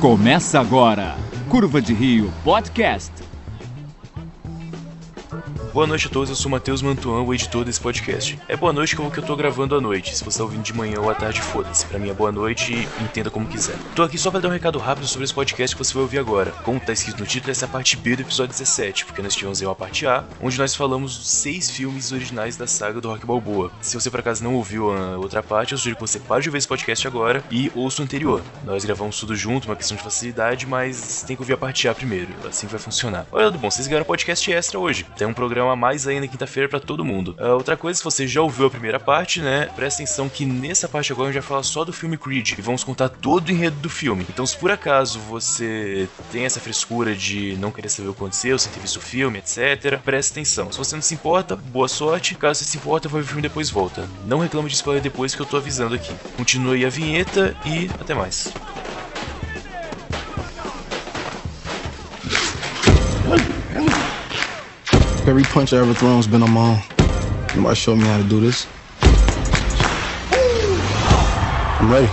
Começa agora, Curva de Rio Podcast. Boa noite a todos, eu sou Matheus Mantuan, o editor desse podcast. É boa noite que eu, que eu tô gravando à noite. Se você tá ouvindo de manhã ou à tarde, foda-se. Pra mim é boa noite e entenda como quiser. Tô aqui só pra dar um recado rápido sobre esse podcast que você vai ouvir agora. Como tá escrito no título, essa é a parte B do episódio 17, porque nós tivemos aí uma parte A, onde nós falamos dos seis filmes originais da saga do Rock Balboa. Se você por acaso não ouviu a outra parte, eu sugiro que você pare de ouvir esse podcast agora e ouça o anterior. Nós gravamos tudo junto, uma questão de facilidade, mas tem que ouvir a parte A primeiro. Assim vai funcionar. Olha, bom, vocês ganharam podcast extra hoje. Tem um programa mais ainda quinta-feira para todo mundo. Uh, outra coisa, se você já ouviu a primeira parte, né, presta atenção que nessa parte agora a gente vai falar só do filme Creed e vamos contar todo o enredo do filme. Então, se por acaso você tem essa frescura de não querer saber o que aconteceu, sem ter visto o filme, etc., presta atenção. Se você não se importa, boa sorte. Caso você se importa, vai ver o filme depois volta. Não reclame de spoiler depois que eu tô avisando aqui. Continue aí a vinheta e até mais. Every punch I ever thrown has been my own. Nobody showed me how to do this. I'm ready.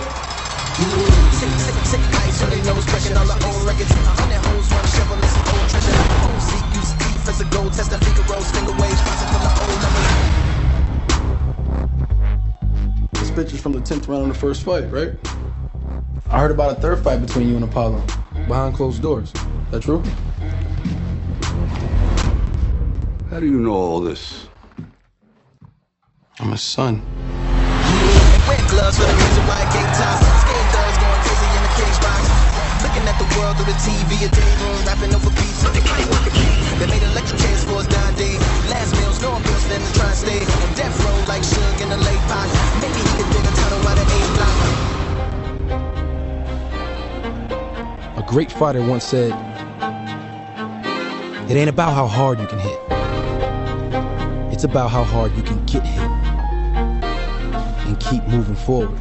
This picture's from the 10th round of the first fight, right? I heard about a third fight between you and Apollo behind closed doors. That true? How do you know all this? I'm a son. Red gloves for the reason why game time. Scared thugs going crazy in the cage box. Looking at the world through the TV, a day room, rapping over beats. So they can't work. They made electric chairs for us nowadays. Last meals, no one bills them to try and stay. On death row like Suge in the late pot. Maybe he could dig a tunnel out of A block. A great fighter once said, It ain't about how hard you can hit, it's about how hard you can get hit and keep moving forward.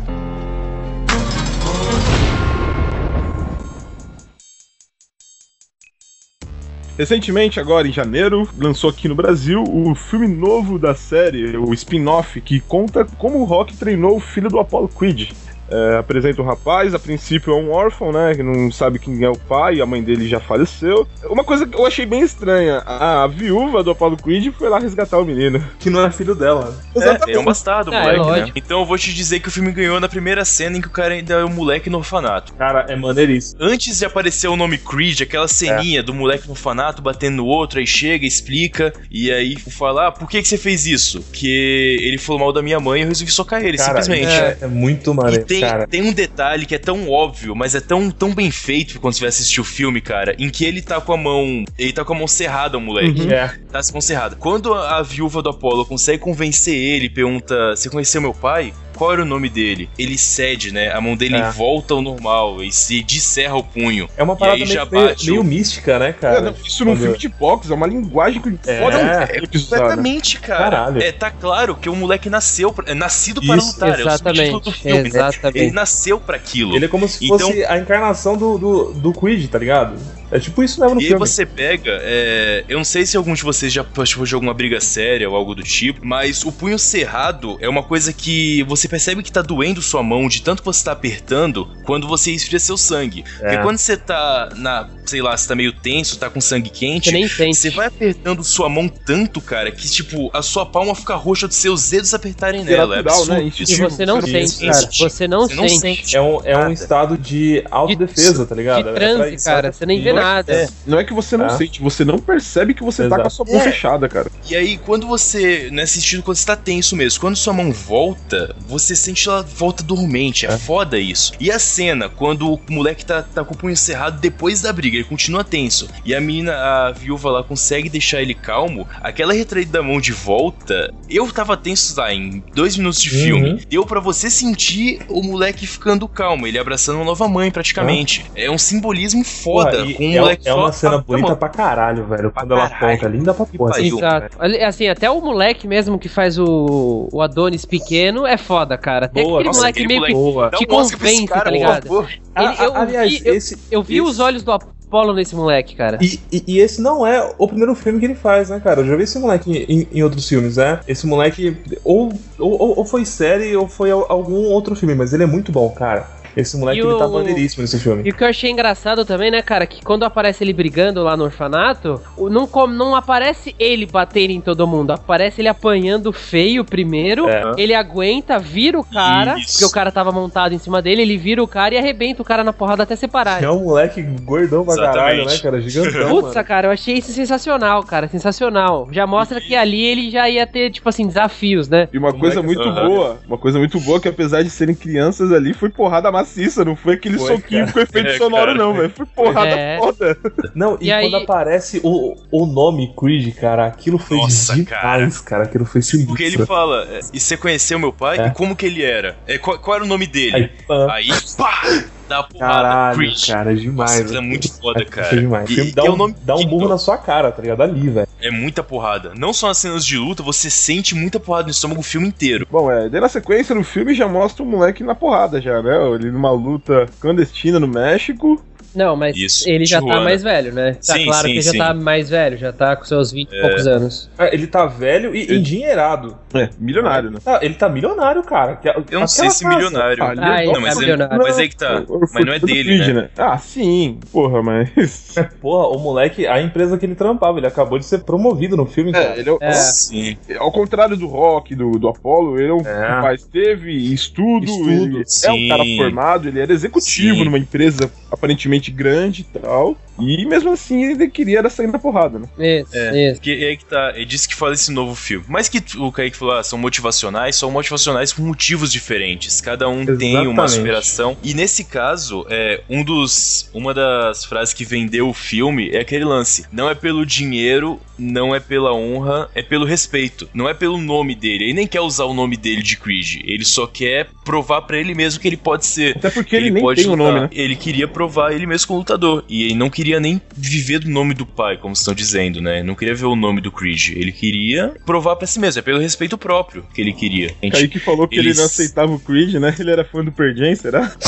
Recentemente, agora em janeiro, lançou aqui no Brasil o filme novo da série, o spin-off, que conta como o Rock treinou o filho do Apollo Creed. É, apresenta o rapaz, a princípio é um órfão, né? Que não sabe quem é o pai, a mãe dele já faleceu. Uma coisa que eu achei bem estranha: a, a viúva do Apollo Creed foi lá resgatar o menino. Que não é filho dela. É, é um bastardo, É, moleque, né? Então eu vou te dizer que o filme ganhou na primeira cena em que o cara ainda é um moleque no orfanato. Cara, é maneiríssimo. Antes de aparecer o nome Creed, aquela ceninha do moleque no orfanato batendo no outro, aí chega, explica, e aí fala: ah, por que, que você fez isso? Que ele falou mal da minha mãe e eu resolvi socar ele, Cara, simplesmente. É, é muito E maneiro, tem, cara. tem um detalhe que é tão óbvio, mas é tão, tão bem feito quando você vai assistir o filme, cara, em que ele tá com a mão. Ele tá com a mão cerrada, o moleque. É. Tá com a mão cerrada. Quando a, a viúva do Apollo consegue convencer ele, pergunta: Você conheceu meu pai? Qual era o nome dele? Ele cede, né? A mão dele É. volta ao normal e se descerra o punho. É uma E parada aí já meio, meio, bate meio o- mística, né, É, cara? não, isso num filme de boxe é uma linguagem que É. foda É, um né? Completamente, cara. Caralho. É, tá claro que o moleque nasceu, pra- é nascido para Isso, lutar. É o subtítulo do Exatamente, filme, né? exatamente. Ele nasceu pra aquilo. Ele é como se Então- fosse a encarnação do, do, do Creed, tá ligado? É tipo isso mesmo no E aí filme. você pega, é, eu não sei se algum de vocês já participou de alguma briga séria ou algo do tipo, mas o punho cerrado é uma coisa que você percebe que tá doendo sua mão de tanto que você tá apertando quando você esfria seu sangue. Porque quando você tá na, sei lá, você tá meio tenso, tá com sangue quente, Você nem sente. você vai apertando sua mão tanto, cara, que tipo, a sua palma fica roxa dos seus dedos apertarem é nela. É natural, absurdo né? isso. E você não sente, Isso, cara. Você não Você não sente. sente. É um, é um nada. estado de autodefesa, tá ligado? De É transe, isso, cara. Você nem vê é- nada. É, não é que você não Ah. sente, você não percebe que você tá Exato. com a sua mão É. fechada, cara. E aí, quando você. Nesse sentido, quando você tá tenso mesmo, quando sua mão volta, você sente ela volta dormente. É, É. foda isso. E a cena, quando o moleque tá, tá com o punho cerrado depois da briga, ele continua tenso. E a menina, a viúva lá, consegue deixar ele calmo. Aquela retraída da mão de volta, eu tava tenso lá em dois minutos de Uhum. filme. Deu pra você sentir o moleque ficando calmo, ele abraçando uma nova mãe, praticamente. É um simbolismo foda. Porra, e com é, moleque é só uma cena a bonita mão. pra caralho, velho. Pra Quando ela aponta, linda pra porra. essa Exato. Ali- Assim, até o moleque mesmo que faz o, o Adonis pequeno é foda, cara. Até Boa, aquele nossa, moleque aquele meio Boa. Que esse convence, cara, tá ligado? que. Ele- eu, aliás, vi, eu, esse, eu vi esse- os olhos do Apollo nesse moleque, cara. E, e- e esse não é o primeiro filme que ele faz, né, cara? Eu já vi esse moleque em, em outros filmes, né? Esse moleque ou, ou, ou foi série ou foi al- algum outro filme, mas ele é muito bom, cara. Esse moleque, E ele tá o- maneiríssimo nesse filme. E o que eu achei engraçado também, né, cara, que quando aparece ele brigando lá no orfanato, o- não, não aparece ele batendo em todo mundo, aparece ele apanhando feio primeiro, É. ele aguenta, vira o cara, Isso. porque o cara tava montado em cima dele, ele vira o cara e arrebenta o cara na porrada até separar. É um moleque gordão pra caralho, né, cara? Gigantão. Putz, mano. cara, eu achei isso sensacional, cara, sensacional. Já mostra que ali ele já ia ter, tipo assim, desafios, né? E uma coisa Moleque, muito boa, uma coisa muito boa que apesar de serem crianças ali, foi porrada maciça, não foi aquele Foi, soquinho cara. com efeito É, sonoro cara. não, velho. Foi porrada É. foda. Não, e, E aí- quando aparece o, o nome Creed, cara, aquilo foi Nossa, demais, cara. Aquilo foi sinistro. Porque ele fala, é, e você conheceu meu pai? É. E como que ele era? É, qual, qual era o nome dele? Aí, pã, Aí, pá! Dá a porrada, caralho, cara, é demais. Nossa, é muito foda, É, cara. Foi demais. E- e dá, é um, nome dá um burro na sua cara, tá ligado? Ali, velho. É muita porrada. Não só nas cenas de luta, você sente muita porrada no estômago o filme inteiro. Bom, é, daí na sequência no filme já mostra o moleque na porrada já, né? Ele numa luta clandestina no México. Não, mas Isso, ele já tá Tijuana. mais velho, né? Tá Sim, claro sim, que ele já sim. tá mais velho, já tá com seus 20 e poucos anos. É, ele tá velho e endinheirado. É, milionário, né? Tá, ele tá milionário, cara. Que- Eu não sei se casa- milionário. Ah, Ah, ele não, é mas, é, milionário. mas aí que tá. Mas não é dele, né? Ah, sim. Porra, mas... Porra, o moleque, a empresa que ele trampava, ele acabou de ser promovido no filme, cara. É, ele é, É. Sim. Ao contrário do Rock, do, do Apollo, ele é um É. rapaz, teve estudo, Estudo, ele é um cara formado, ele era executivo Sim. numa empresa aparentemente grande e tal. E mesmo assim ele queria era sair na porrada, né? Isso, É, isso. porque é aí que tá, é disso que fala esse novo filme. Mas que o Kaique falou, ah, são motivacionais, são motivacionais por motivos diferentes. Cada um tem uma Exatamente. aspiração. E nesse caso, é, um dos, uma das frases que vendeu o filme é aquele lance: não é pelo dinheiro, não é pela honra, é pelo respeito. Não é pelo nome dele. Ele nem quer usar o nome dele de Creed. Ele só quer provar pra ele mesmo que ele pode ser. Até porque ele, nem pode tem o nome, né? Ele queria provar ele mesmo como lutador. E ele não queria nem viver do nome do pai, como estão dizendo, né? Não queria ver o nome do Creed. Ele queria provar pra si mesmo. É pelo respeito próprio que ele queria. A gente- Kaique falou que ele não aceitava o Creed, né? Ele era fã do Pearl Jam, será?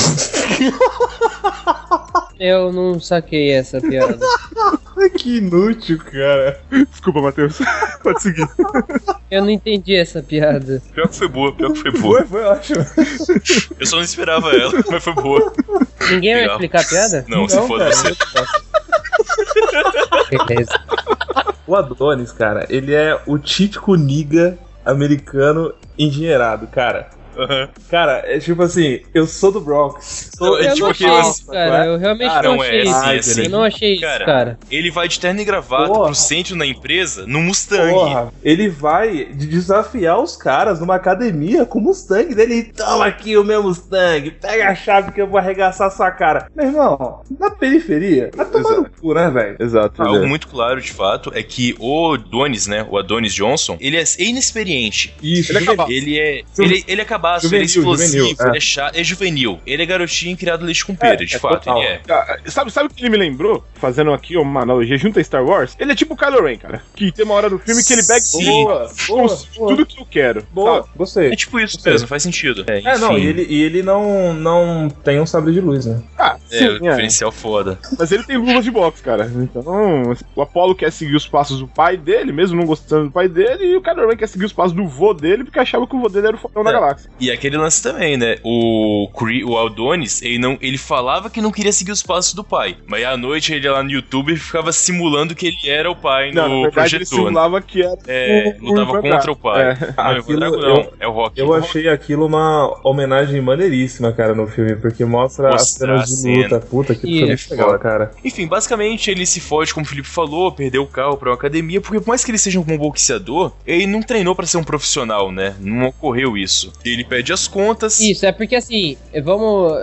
Eu não saquei essa piada. Que inútil, cara. Desculpa, Matheus. Pode seguir. Eu não entendi essa piada. Pior que foi boa, pior que foi boa. Foi, foi ótimo. Eu só não esperava ela, mas foi boa. Ninguém vai Legal. explicar a piada? Não, se for cara, você. Beleza. O Adonis, cara, ele é o típico niga americano endinheirado, cara. Aham. Cara, é tipo assim, eu sou do Bronx. Sou, Não, é Eu tipo não achei eu- isso, cara. Eu realmente Cara, não não é achei assim, isso. é assim. Eu não achei isso, Cara, cara. Ele vai de terno e gravata Porra. pro centro na empresa no Mustang. Porra, ele vai de desafiar os caras numa academia com o Mustang dele. Toma aqui o meu Mustang, pega a chave que eu vou arregaçar sua cara. Meu irmão, na periferia, tá tomando Exato. cu, né, velho? Exato. Algo é. muito claro, de fato, é que o Adonis, né? O Adonis Johnson, ele é inexperiente. Isso, Ele é. Ele é. Ele, ele é cabaço, ele é Juvenil, explosivo, juvenil, ele é. é chato, é juvenil. Ele é garotinho criado leite com pera, É, de é fato, total. ele é. Ah, Sabe, sabe o que ele me lembrou? Fazendo aqui uma analogia junto a Star Wars? Ele é tipo o Kylo Ren, cara. Que tem uma hora do filme que ele pega Sim. Boa, boa, boa. tudo que eu quero. Boa, sabe? gostei. É tipo isso Sei. mesmo, faz sentido. É, É, não, e ele, e ele não, não tem um sabre de luz, né? Ah, É, sim, o é. diferencial foda. Mas ele tem luvas de boxe, cara. Então, o Apollo quer seguir os passos do pai dele, mesmo não gostando do pai dele, e o Kylo Ren quer seguir os passos do vô dele, porque achava que o vô dele era o fodão da É. galáxia. E aquele lance também, né? O, Cree, o Adonis, ele, não, ele falava que não queria seguir os passos do pai. Mas à noite ele ia lá no YouTube e ficava simulando que ele era o pai Não, no na verdade ele projetor. né? simulava que era É, o- o lutava Ivan contra o pai. É. Não, o Aquilo Drago eu- não, é o Rock. Eu achei aquilo uma homenagem maneiríssima, cara, no filme, porque mostra as cenas de cena. luta. Puta, que E- foi legal, cara. Enfim, basicamente ele se fode, como o Felipe falou, perdeu o carro pra uma academia, porque por mais que ele seja um bom boxeador, ele não treinou pra ser um profissional, né? Não ocorreu isso. Ele pede as contas. Isso, é porque assim, vamos.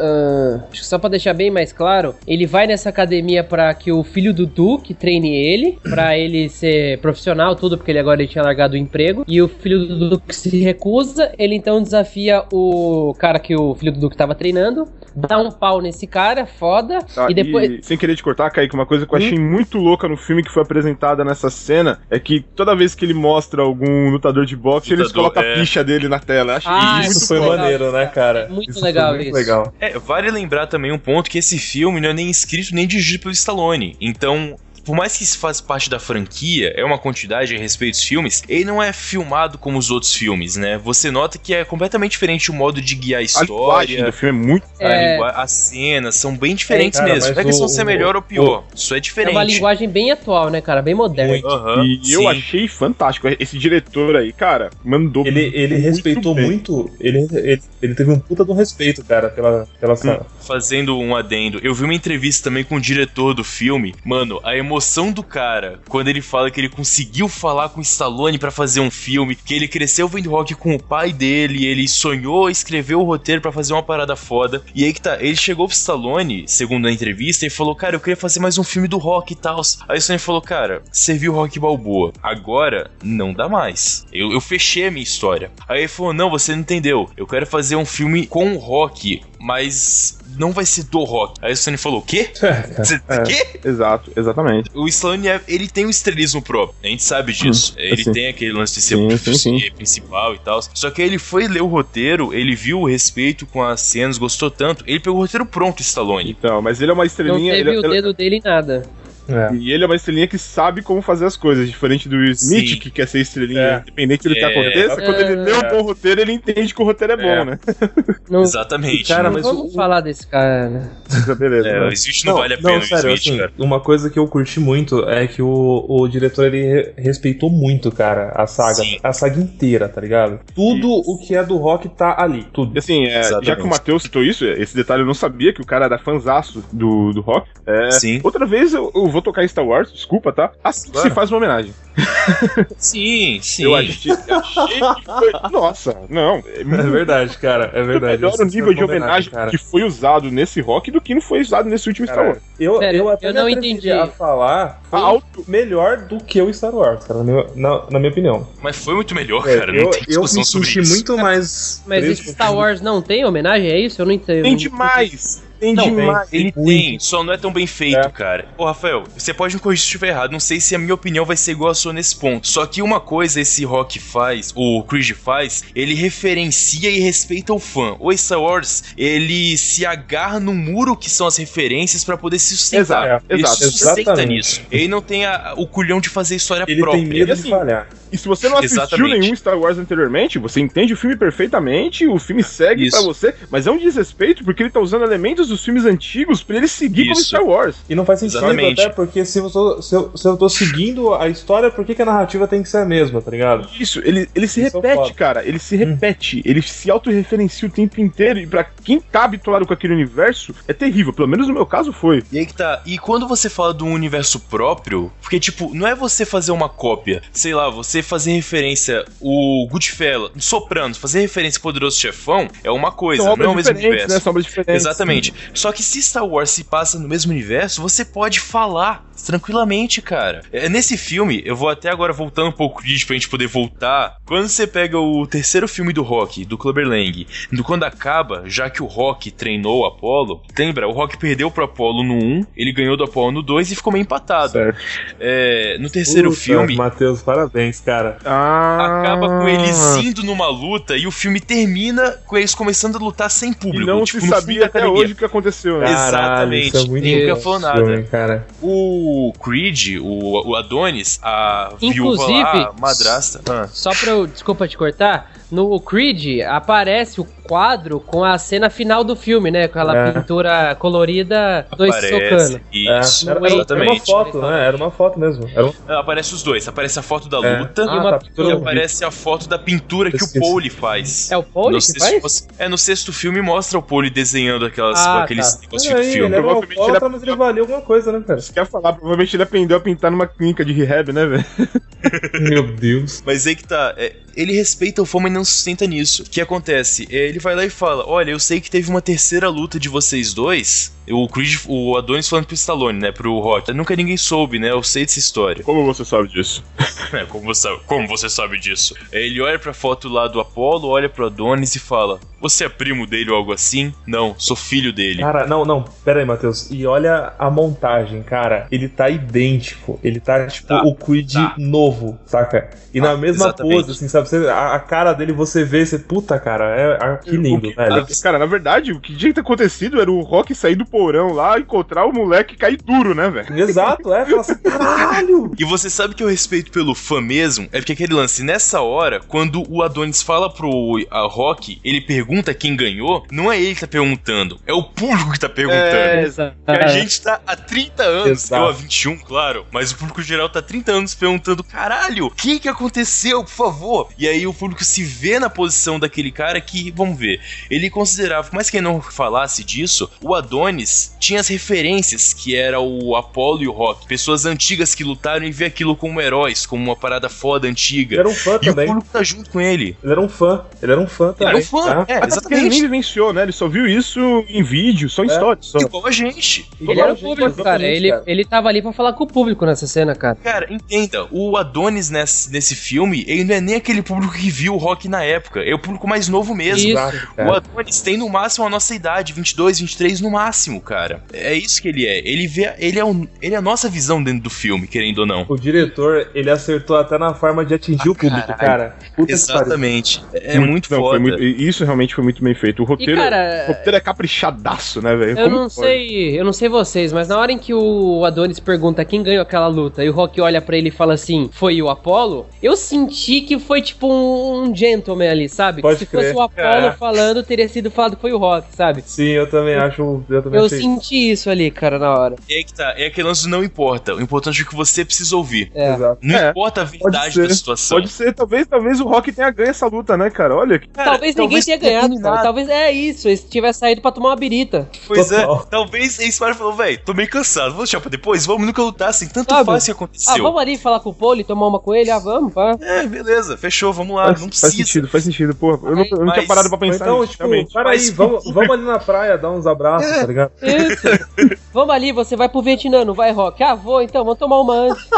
que só pra deixar bem mais claro, ele vai nessa academia pra que o filho do Duke treine ele, pra ele ser profissional, tudo, porque ele agora ele tinha largado o emprego. E o filho do Duke se recusa, ele então desafia o cara que o filho do Duke tava treinando, dá um pau nesse cara, foda, Tá, e depois. e, sem querer te cortar, Kaique, uma coisa que eu achei muito louca no filme que foi apresentada nessa cena é que toda vez que ele mostra algum lutador de boxe, eles Lutador, colocam é. a ficha dele na tela. Eu Achei Ah, muito Isso foi legal, maneiro, né, cara? Muito Isso legal muito isso. legal. É, vale lembrar também um ponto que esse filme não é nem escrito nem dirigido pelo Stallone. Então, por mais que isso faz parte da franquia, é uma quantidade a respeito dos filmes, ele não é filmado como os outros filmes, né? Você nota que é completamente diferente o modo de guiar a A história. do filme é muito. a É. As cenas são bem diferentes cara, mesmo. Não é questão de o- ser melhor ou pior. Isso é É diferente. uma linguagem bem atual, né, cara? Bem moderna. Muito. Aham, E eu sim. achei fantástico. Esse diretor aí, cara, mandou. Ele, ele muito respeitou bem. muito. Ele, ele, ele teve um puta do respeito, cara, pela, pela saga. Fazendo um adendo, eu vi uma entrevista também com o diretor do filme. Mano, a emoção do cara quando ele fala que ele conseguiu falar com Stallone pra fazer um filme, que ele cresceu vendo rock com o pai dele, ele sonhou, escreveu o roteiro pra fazer uma parada foda. E aí que tá, ele chegou pro Stallone, segundo a entrevista, e falou: Cara, eu queria fazer mais um filme do rock e tal. Aí o Stallone falou: Cara, você viu Rock Balboa, agora não dá mais. Eu, eu fechei a minha história. Aí ele falou: Não, você não entendeu. Eu quero fazer um filme com rock, mas não vai ser do rock. Aí o Stallone falou: O quê? Cê- É. Quê? Exato, exatamente. O Stallone, é- ele tem um estrelismo próprio, a gente sabe disso. ele assim. tem aquele lance de ser Sim, o sim, sim. principal e tal. Só que ele foi ler o roteiro, ele viu o respeito com as cenas, gostou tanto, ele pegou o roteiro pronto, Stallone. Então, mas ele é uma Não estrelinha. teve ele- o ele- dedo dele em nada. É. E ele é uma estrelinha que sabe como fazer as coisas, diferente do Will Smith, Sim. que quer ser estrelinha, É. independente do que É. aconteça. Quando ele lê um bom roteiro, ele entende que o roteiro é bom, É. né? Não, Exatamente. Cara, não mas vamos o- falar desse cara, né? Beleza. É, né? o Smith não, vale a pena, Não, o sério, Smith, assim, cara. uma coisa que eu curti muito é que o, o diretor ele re- respeitou muito, cara, a saga, Sim. a saga inteira, tá ligado? Tudo o que é do rock tá ali, tudo. E assim, é, já que o Matheus citou isso, esse detalhe eu não sabia, que o cara era fanzaço do, do rock. É, Sim. Outra vez eu, eu vou tocar em Star Wars, desculpa, tá? Assim que Claro. se faz uma homenagem. Sim, sim. Eu achei, achei que foi. Nossa, não. É É verdade, cara, é verdade. melhor o nível de homenagem cara. que foi usado nesse rock do que não foi usado nesse último Star Cara, Wars. eu, Sério, eu até eu não entendi. a falar foi Alto. melhor do que o Star Wars, cara, na minha, na, na minha opinião. Mas foi muito melhor, É, cara. eu Não tem eu discussão me sobre isso. muito mais. Mas Star. Wars não tem homenagem, é isso? Eu não entendo. Tem demais. Tem Não, demais. Ele Muito. tem, só não é tão bem feito, É. cara. Ô, Rafael, você pode me corrigir se eu estiver errado. Não sei se a minha opinião vai ser igual a sua nesse ponto. Só que uma coisa esse Rock faz, o Creed faz, ele referencia e respeita o fã. O Star Wars, ele se agarra no muro que são as referências pra poder se sustentar. Exato, ele exato, se sustenta exatamente. nisso. Ele não tem a- o culhão de fazer história Ele própria. tem medo E assim, de falhar. E se você não assistiu Exatamente. nenhum Star Wars anteriormente, você entende o filme perfeitamente, o filme segue pra você, mas é um desrespeito porque ele tá usando elementos dos filmes antigos pra ele seguir como Isso. Star Wars. E não faz sentido Exatamente. até porque se eu, tô, se, eu, se eu tô seguindo a história, por que, que a narrativa tem que ser a mesma, tá ligado? Isso, ele, ele se Isso é repete, cara. Ele se repete. Ele se autorreferencia o tempo inteiro. E pra quem tá habituado com aquele universo, é terrível. Pelo menos no meu caso foi. E aí que tá. E quando você fala de um universo próprio, porque, tipo, não é você fazer uma cópia. Sei lá, você fazer referência o Goodfella, Sopranos, fazer referência ao Poderoso Chefão é uma coisa, não é o mesmo diferentes, universo. né? Exatamente. Só que se Star Wars se passa no mesmo universo, você pode falar tranquilamente, cara. É, nesse filme, eu vou até agora voltando um pouco disso pra gente poder voltar. Quando você pega o terceiro filme do Rock, do Clubber Lang, do quando acaba, já que o Rock treinou o Apollo, lembra, o Rock perdeu pro Apollo no 1, ele ganhou do Apollo no 2 e ficou meio empatado. Certo. É, no terceiro Puta, filme, Matheus, parabéns, cara. Ah, acaba com eles indo numa luta e o filme termina com eles começando a lutar sem E público. não tipo, se sabia até hoje o que aconteceu, né? Caralho, isso é Exatamente. muito Ninguém falou nada. filme, cara. O Creed, o, o Adonis, a viúva Inclusive- lá, madrasta. Ah, Só pra eu, desculpa te cortar, no Creed aparece o quadro com a cena final do filme, né? Com aquela É. pintura colorida, dois aparece. socando. Isso, É, era, No era- era uma exatamente. foto, né? Era uma foto mesmo. Era um- Ah, Aparece os dois. Aparece a foto da É. luta Ah, uma tá, pintura. e aparece a foto da pintura que o. Pauli faz. É o Pauli No que sexto- faz? É, no sexto filme mostra o Pauli desenhando aquelas, Ah, aqueles tá. de aí, filme. ele era Provavelmente alcoólatra, ele- mas ele valia alguma coisa, né, cara? Você quer falar, provavelmente ele aprendeu a pintar numa clínica de rehab, né, velho? Meu Deus. Mas aí que tá, é, ele respeita o fã, mas não sustenta nisso. O que acontece? É, ele vai lá e fala: Olha, eu sei que teve uma terceira luta de vocês dois. O Creed, o Adonis falando pro Stallone, né? Pro Rock. Nunca ninguém soube, né? Eu sei dessa história. Como você sabe disso? É, como você, como você sabe disso? Ele olha pra foto lá do Apollo, olha pro Adonis e fala: Você é primo dele ou algo assim? Não, sou filho dele. Cara, não, não, pera aí, Matheus. E olha a montagem, cara. Ele tá idêntico. Ele tá, tipo, Tá, o Quid tá. novo, saca? E na mesma exatamente. pose, assim, sabe? Você- a, a cara dele você vê, você, puta, cara, é, ah, que lindo, O que- velho. Cara, na verdade, o que tinha que ter acontecido era o Rock sair do porão lá, encontrar o moleque e cair duro, né, velho? Exato, é, fala assim, caralho! E você sabe que eu respeito pelo fã mesmo? É porque aquele lance, nessa hora, quando o Adonis fala pro a Rock, ele pergunta quem ganhou, não é ele que tá perguntando, é o público que tá perguntando. É, Exato. A gente tá há 30 anos, Exato. eu há 21, claro, mas o público geral tá há 30 anos perguntando: caralho, o que que aconteceu, por favor? E aí o público se vê na posição daquele cara que, vamos ver, ele considerava, por mais que ele não falasse disso, o Adonis tinha as referências que era o Apollo e o Rock, pessoas antigas que lutaram e vê aquilo como heróis, como uma parada foda antiga. Ele era um fã E o também. público tá junto com ele. Ele era um fã. Ele era um fã Ele também. era um fã, tá? é, Até porque ele nem exatamente. vivenciou, né? Ele só viu isso em vídeo, só em É. stories. Só. Igual a gente. Ele era o Gente, público, cara. exatamente, Ele, cara. ele tava ali pra falar com o público nessa cena, cara. Cara, entenda, o Adonis nesse, nesse filme, ele não é nem aquele público que viu o rock na época, é o público mais novo mesmo. Isso. O. Adonis tem no máximo a nossa idade, 22, 23 no máximo, cara. É isso que ele é. Ele vê, ele é, um, ele é a nossa visão dentro do filme, querendo ou não. O diretor, ele acertou até na forma de atingir o público, caralho. cara. Puta. Exatamente. É muito, não, foda. muito- e isso realmente foi muito bem feito. O roteiro, cara, o roteiro é caprichadaço, né, velho? Eu Como não pode? sei, eu não sei vocês, mas na hora em que o Adonis pergunta quem ganhou aquela luta e o Rock olha pra ele e fala assim, foi o Apollo, eu senti que foi tipo um, um gentleman ali, sabe? Pode se crer. fosse o Apollo É. falando, teria sido falado que foi o Rock, sabe? Sim, eu também acho. Eu também Eu senti isso ali, cara, na hora. É aí que tá. É aquele lance não importa. O importante é o que você precisa ouvir. É. Exato. Não É, importa a verdade da situação. pode ser, talvez, talvez o Rock tenha ganho essa luta, né, cara? Olha, que- Cara, talvez ninguém tenha ganhado, cara. Talvez é isso, eles tivessem saído pra tomar uma birita. Pois Total. é, talvez esse cara falou, velho, tô meio cansado, vou deixar pra depois, vamos nunca lutar assim, tanto Sabe? faz que Ah, aconteceu. vamos ali falar com o Poli, tomar uma com ele? Ah, vamos, pá. É, beleza, fechou, vamos lá, faz, não faz precisa. sentido, faz sentido. Pô, eu não, eu não tinha parado pra pensar então, nisso, tipo, realmente. peraí, Mas- vamos, vamos ali na praia dar uns abraços, tá ligado? Isso. vamos ali, você vai pro Vietnã, não vai, Rock? Ah, vou então, vamos tomar uma antes.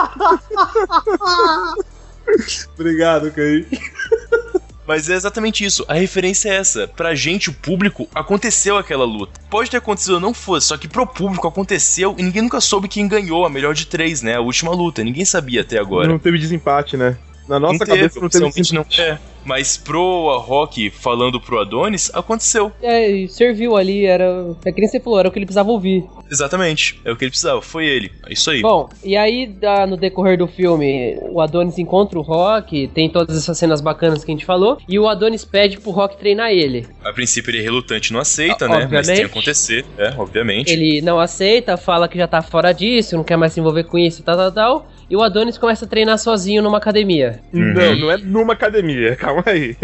Obrigado, Caí. Mas é exatamente isso, a referência é essa. Pra gente, o público, aconteceu aquela luta. Pode ter acontecido ou não fosse, só que pro público aconteceu e ninguém nunca soube quem ganhou a melhor de três, né? A última luta, ninguém sabia até agora. Não teve desempate, né? Na nossa Não teve, cabeça não teve oficialmente não é. Mas pro Rock falando pro Adonis, aconteceu. É, e serviu ali, era. É que nem você falou, era o que ele precisava ouvir. Exatamente. É o que ele precisava, foi ele. É isso aí. Bom, e aí dá- no decorrer do filme, o Adonis encontra o Rock, tem todas essas cenas bacanas que a gente falou, e o Adonis pede pro Rock treinar ele. A princípio ele é relutante, não aceita, Ah, né? Mas tem obviamente. que acontecer, é, obviamente. Ele não aceita, fala que já tá fora disso, não quer mais se envolver com isso, tal, tal, tal. E o Adonis começa a treinar sozinho numa academia. Uhum. Não, não é numa academia, calma aí.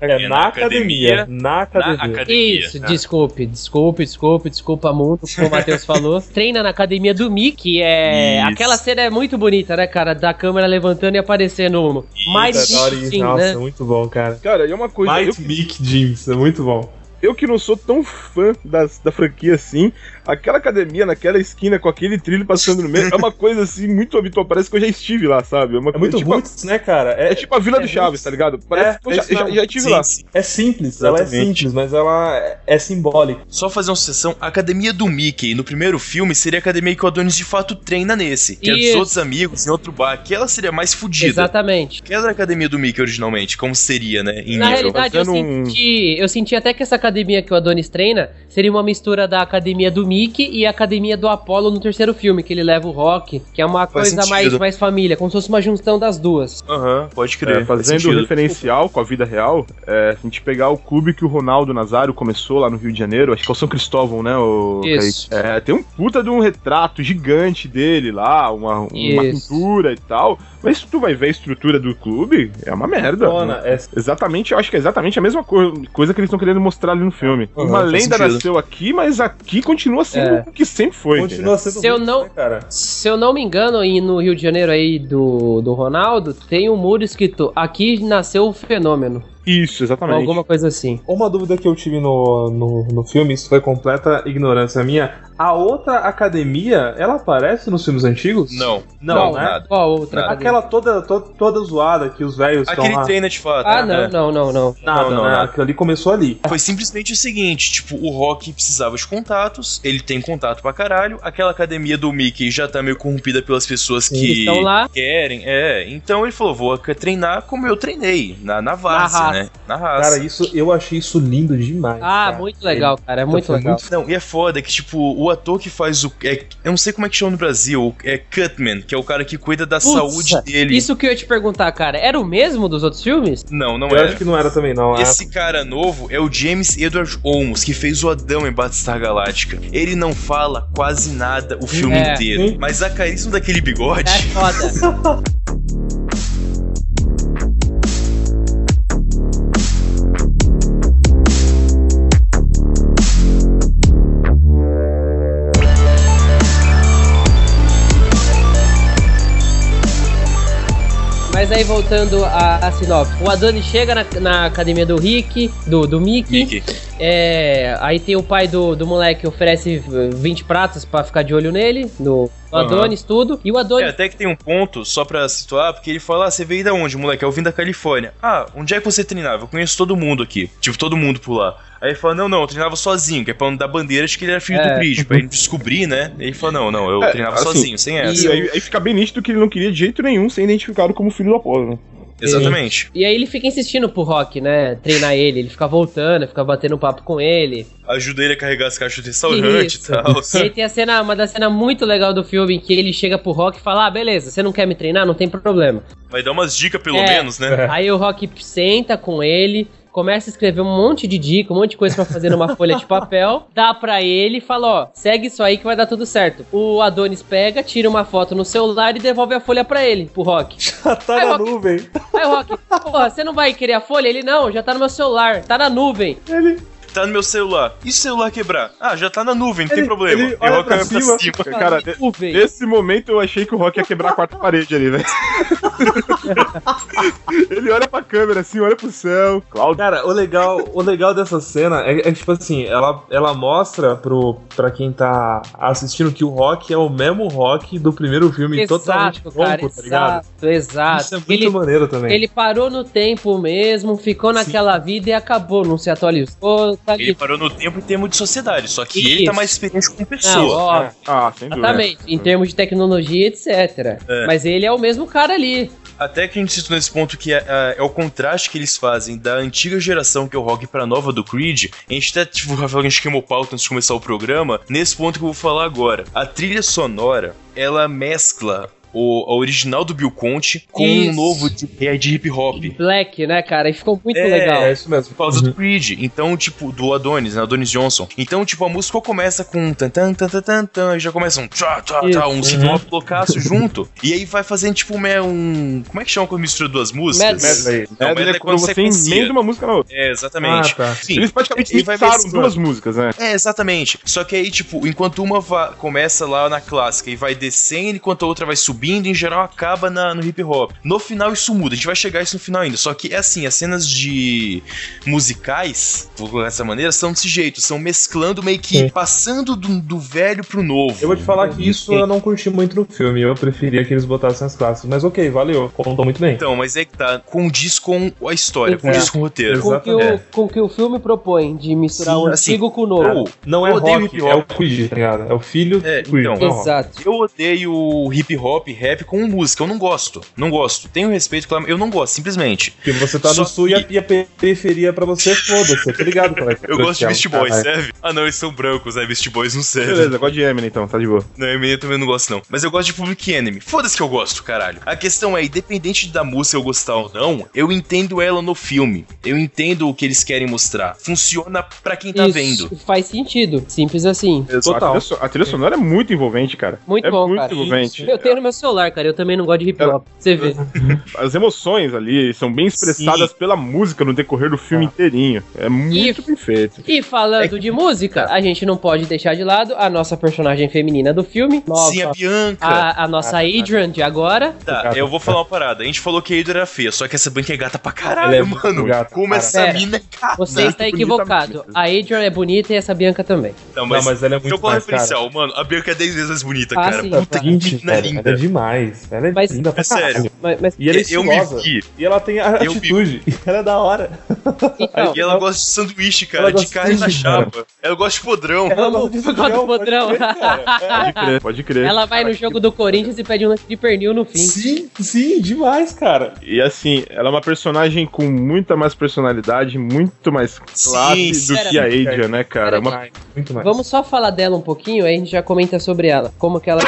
É, É na, na academia. academia. Na academia. Na academia. Isso, desculpe, desculpe, desculpe, desculpa muito, como o Matheus falou. Treina na academia do Mickey, é. Isso. Aquela cena é muito bonita, né, cara? Da câmera levantando e aparecendo mais Puta, da hora, sim, Nossa, né? muito bom, cara. Cara, e é uma coisa. Eu, Might Mick James, é muito bom. Eu que não sou tão fã das, da franquia assim, aquela academia naquela esquina com aquele trilho passando no meio, é uma coisa assim muito habitual. Parece que eu já estive lá, sabe? É, uma É muito tipo, roots, né, cara? É tipo a Vila é do Chaves, roots. tá ligado? Parece É, que eu já, é isso já, já estive Sim, lá. sim. É simples, ela é Exatamente. simples, mas ela é- é simbólica. Só fazer uma sucessão, a academia do Mickey no primeiro filme seria a academia que o Adonis de fato treina nesse. Que é dos Isso. outros amigos em outro bar. Que ela seria mais fodida. Exatamente. Que era a academia do Mickey originalmente, como seria, né? Em Na nível. realidade, eu um- senti, eu senti até que essa academia que o Adonis treina seria uma mistura da academia do Mickey e a academia do Apollo no terceiro filme, que ele leva o Rock, que é uma Faz coisa mais, sentido. mais família, como se fosse uma junção das duas. Aham, pode crer. É, faz fazendo referencial com a vida real, é, se a gente pegar o clube que o Ronaldo Nazário começou lá no Rio de Janeiro, acho que é o São Cristóvão, né? O Isso. É, tem um puta de um retrato gigante dele lá, uma, uma Isso. pintura e tal. Mas se tu vai ver a estrutura do clube, é uma merda. Dona, é Exatamente, eu acho que é exatamente a mesma co- coisa que eles estão querendo mostrar ali no filme. Uhum, uma lenda sentido. nasceu aqui, mas aqui continua sendo É. o que sempre foi. continua sendo Se eu não- né, cara? Se eu não me engano, aí no Rio de Janeiro aí do, do Ronaldo, tem um muro escrito Aqui nasceu o fenômeno. Isso, exatamente. Alguma coisa assim. Uma dúvida que eu tive no, no, no filme, isso foi completa ignorância minha. A outra academia, ela aparece nos filmes antigos? Não. Não, Não, né? nada. Qual outra? Nada. Aquela toda, to- toda zoada que os velhos estão Aquele lá. treina de fato. Ah, né? não, não, não, não. Nada, Não, não, né? nada. Aquilo ali começou ali. Foi simplesmente o seguinte, tipo, o Rock precisava de contatos, ele tem contato pra caralho, aquela academia do Mickey já tá meio corrompida pelas pessoas Eles que estão lá. querem, é, então ele falou, vou treinar como eu treinei, na, na várzea. Né, na raça. Cara, isso eu achei isso lindo demais. Ah, cara. muito legal, cara. É muito legal. Não, e é foda que, tipo, o ator que faz o. é- eu não sei como é que chama no Brasil, é Cutman, que é o cara que cuida da Putz, saúde dele. Isso que eu ia te perguntar, cara. Era o mesmo dos outros filmes? Não, não Eu é. acho que não era também, não. é. Esse cara novo é o James Edward Olmos, que fez o Adão em Battlestar Galáctica. Ele não fala quase nada o filme É. inteiro, mas a caríssima daquele bigode. É foda. Mas aí voltando à, à sinopse. O Adonis chega na, na academia do Rick, do, do Mickey. Mickey. É, aí tem o pai do, do moleque que oferece eh, 20 pratos pra ficar de olho nele, no. Adonis, tudo. E o É, Adonis. até que tem um ponto, só pra situar, porque ele fala: ah, você veio da onde, moleque? Eu vim da Califórnia. Ah, onde é que você treinava? Eu conheço todo mundo aqui. Tipo, todo mundo por lá. Aí ele fala: não, não, eu treinava sozinho, que é pra não dar bandeira de que ele era filho É. do Creed, pra ele descobrir, né? Ele fala: não, não, eu É, treinava assim, sozinho, sem essa. E aí, aí fica bem nítido que ele não queria de jeito nenhum ser identificado como filho do Apolo, né? Exatamente. E aí ele fica insistindo pro Rock, né? Treinar ele. Ele fica voltando, fica batendo papo com ele. Ajuda ele a carregar as caixas de restaurante e tal. E aí tem a cena, uma da cena muito legal do filme em que ele chega pro Rock e fala: Ah, beleza, você não quer me treinar? Não tem problema. Vai dar umas dicas, pelo É. menos, né? Aí o Rock senta com ele, começa a escrever um monte de dica, um monte de coisa pra fazer numa folha de papel, dá pra ele e fala, ó, segue isso aí que vai dar tudo certo. O Adonis pega, tira uma foto no celular e devolve a folha pra ele, pro Rock. Já tá Ai, na Rock. nuvem. Aí o Rock, porra, você não vai querer a folha? Ele, não, já tá no meu celular, tá na nuvem. Tá no meu celular. E se o celular quebrar? Ah, já tá na nuvem, não tem Ele- problema. ele E olha Rock pra vai pra cima. cima. Cara, nesse momento eu achei que o Rock ia quebrar a quarta parede ali, velho. Ele olha pra câmera assim, olha pro céu. Cláudio. Cara, o legal, o legal dessa cena é, é que, tipo assim, ela, ela mostra pro, pra quem tá assistindo que o Rock é o mesmo Rock do primeiro filme, totalmente Exato, louco, cara, tá ligado? exato, exato. Isso é muito ele, maneiro também. ele parou no tempo mesmo, ficou naquela vida e acabou, não se atualizou, tá Ele parou no tempo em termos de sociedade, só que ele tá Isso. mais experiente como Não, pessoa. ó, Ah, sem dúvida. Exatamente, em termos de tecnologia, etc. É. Mas ele é o mesmo cara ali. Até que a gente citou nesse ponto que é, é- é o contraste que eles fazem da antiga geração, que é o rock, pra nova do Creed. A gente até, tipo, o Rafael, a gente queimou pauta antes de começar o programa, nesse ponto que eu vou falar agora. A trilha sonora, ela mescla o a original do Bill Conte com Isso. um novo de, é de hip hop. Black, né, cara? E ficou muito É, legal. É isso mesmo. Por causa do Creed. Então, tipo, do Adonis, né? Adonis Johnson. Então, tipo, a música começa com um tan tan tan tan tan tan, e já começa um tchá tchá tchá, um hip hop loucaço junto. E aí vai fazendo, tipo, me- um. Como é que chama quando mistura duas músicas? Medley. Não, É, medley é quando você emenda uma música na outra. É, exatamente. Ah, tá. Sim. Eles praticamente Ele vai mixaram mesclando. duas músicas, né? É, exatamente. Só que aí, tipo, enquanto uma começa lá na clássica e vai descendo, enquanto a outra vai subindo, em geral acaba na- no hip hop. No final isso muda, a gente vai chegar a isso no final ainda. Só que é assim, as cenas de musicais, vou colocar dessa maneira, são desse jeito, são mesclando meio que Sim. passando do, do velho pro novo. Eu vou te falar que isso eu não curti muito no filme. Eu preferia que eles botassem as clássicas. Mas ok, valeu. Contou muito bem. Então, mas é que tá, condiz com a história, Exato. condiz com o roteiro. Com o, que o, É. com que o filme propõe de misturar Sim, o assim, antigo com o novo. Não é odeio rock, hip é o hop. Creed, tá ligado? É o filho É, do então. Exato. Eu odeio hip hop, rap com música. Eu não gosto. Não gosto. Tenho respeito, claro. Eu não gosto, simplesmente. Porque você tá Só no sul e a, que- e a periferia pra você, foda-se. Tá ligado? qual é é Eu gosto de Beast Boys, caralho. serve? Ah, não, eles são brancos, né? Beast Boys não serve. Beleza, gosto de Eminem então, tá de boa. Não, eu também não gosto, não. Mas eu gosto de Public Enemy. Foda-se que eu gosto, caralho. A questão é, independente da música eu gostar ou não, eu entendo ela no filme. Eu entendo o que eles querem mostrar. Funciona pra quem tá Isso vendo. faz sentido. Simples assim. A Total. trilha, so- a trilha sonora é muito envolvente, cara. Muito é bom, muito cara. envolvente. Eu tenho no meu celular, cara. Eu também não gosto de hip hop. Você vê. As emoções ali são bem expressadas pela música no decorrer do filme inteirinho. É muito bem feito. E falando de música, a gente não pode deixar de lado a nossa personagem feminina do filme. Nova, Sim, a Bianca. a, a nossa Adrian de agora. Tá, eu vou falar uma parada. A gente falou que a Hydra era feia, só que essa Bianca é gata pra caralho, é mano. gata, Como cara. essa Pera, mina é gata. Você está equivocado. A Adrian é bonita e essa Bianca também. Não, mas, Não, mas ela é muito eu qual mais, referencial, mano? A Bianca é 10 vezes mais bonita, Ah, cara. sim, Puta tá. que Seguinte, é demais. Ela é Mas- linda pra É sério. Mas, mas- E ela é Eu me estilosa. vi. E ela tem a Eu atitude. E ela é da hora. então, E ela gosta de sanduíche, cara, Ela de gosta de carne na cara. chapa. Ela gosta de podrão. Ela gosta de Eu gosto do podrão. pode crer, cara. Pode crer, pode crer. ela vai no jogo do Corinthians e pede um lanche de pernil no fim. Sim, sim, demais, cara. E assim, ela é uma personagem com muita mais personalidade, muito mais classe Sim, do que a Adrian, né, cara? Uma- Muito mais. Vamos só falar dela um pouquinho, aí a gente já comenta sobre ela. Como que ela.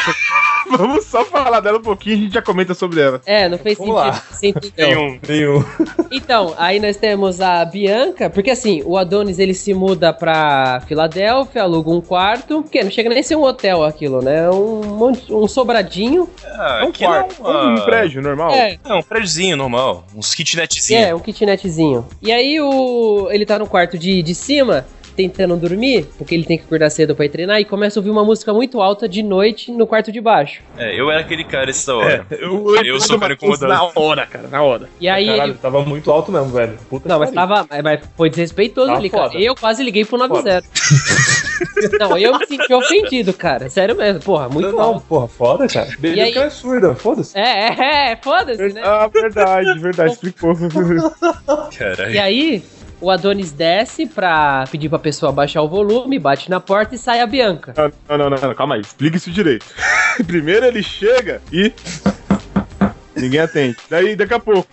Vamos só falar dela um pouquinho e a gente já comenta sobre ela. É, não fez Vamos lá. sentido. Entendeu? Nenhum. Nenhum. Então, aí nós temos a Bianca, porque assim, o Adonis ele se muda pra Filadélfia, aluga um quarto, que não chega nem a ser um hotel aquilo, né? Um, monte- um sobradinho. Ah, É um não, quarto, ah, um prédio normal. É, É, um prédiozinho normal. Uns kitnetzinhos. é, um kitnetzinho. E aí o ele tá no quarto de, de cima, tentando dormir, porque ele tem que acordar cedo pra ir treinar, e começa a ouvir uma música muito alta de noite no quarto de baixo. É, eu era aquele cara essa hora. Eu, Eu sou cara incomodado. Na hora, cara, na hora. E aí Caralho, ele. tava muito alto mesmo, velho. Puta Não, mas tava. mas- foi desrespeitoso Tá ali, cara. foda. Eu quase liguei pro 90. não, eu me senti ofendido, cara. Sério mesmo. Porra, muito Não, alto. porra, foda, cara. Beleza aí- que é surda, foda-se. É, é, é, foda-se, né? Ah, verdade, verdade, explicou. Caralho. E aí, o Adonis desce pra pedir pra pessoa baixar o volume, bate na porta e sai a Bianca. Não, não, não, não, calma aí, explica isso direito. Primeiro ele chega e. Ninguém atende. Daí, daqui a pouco.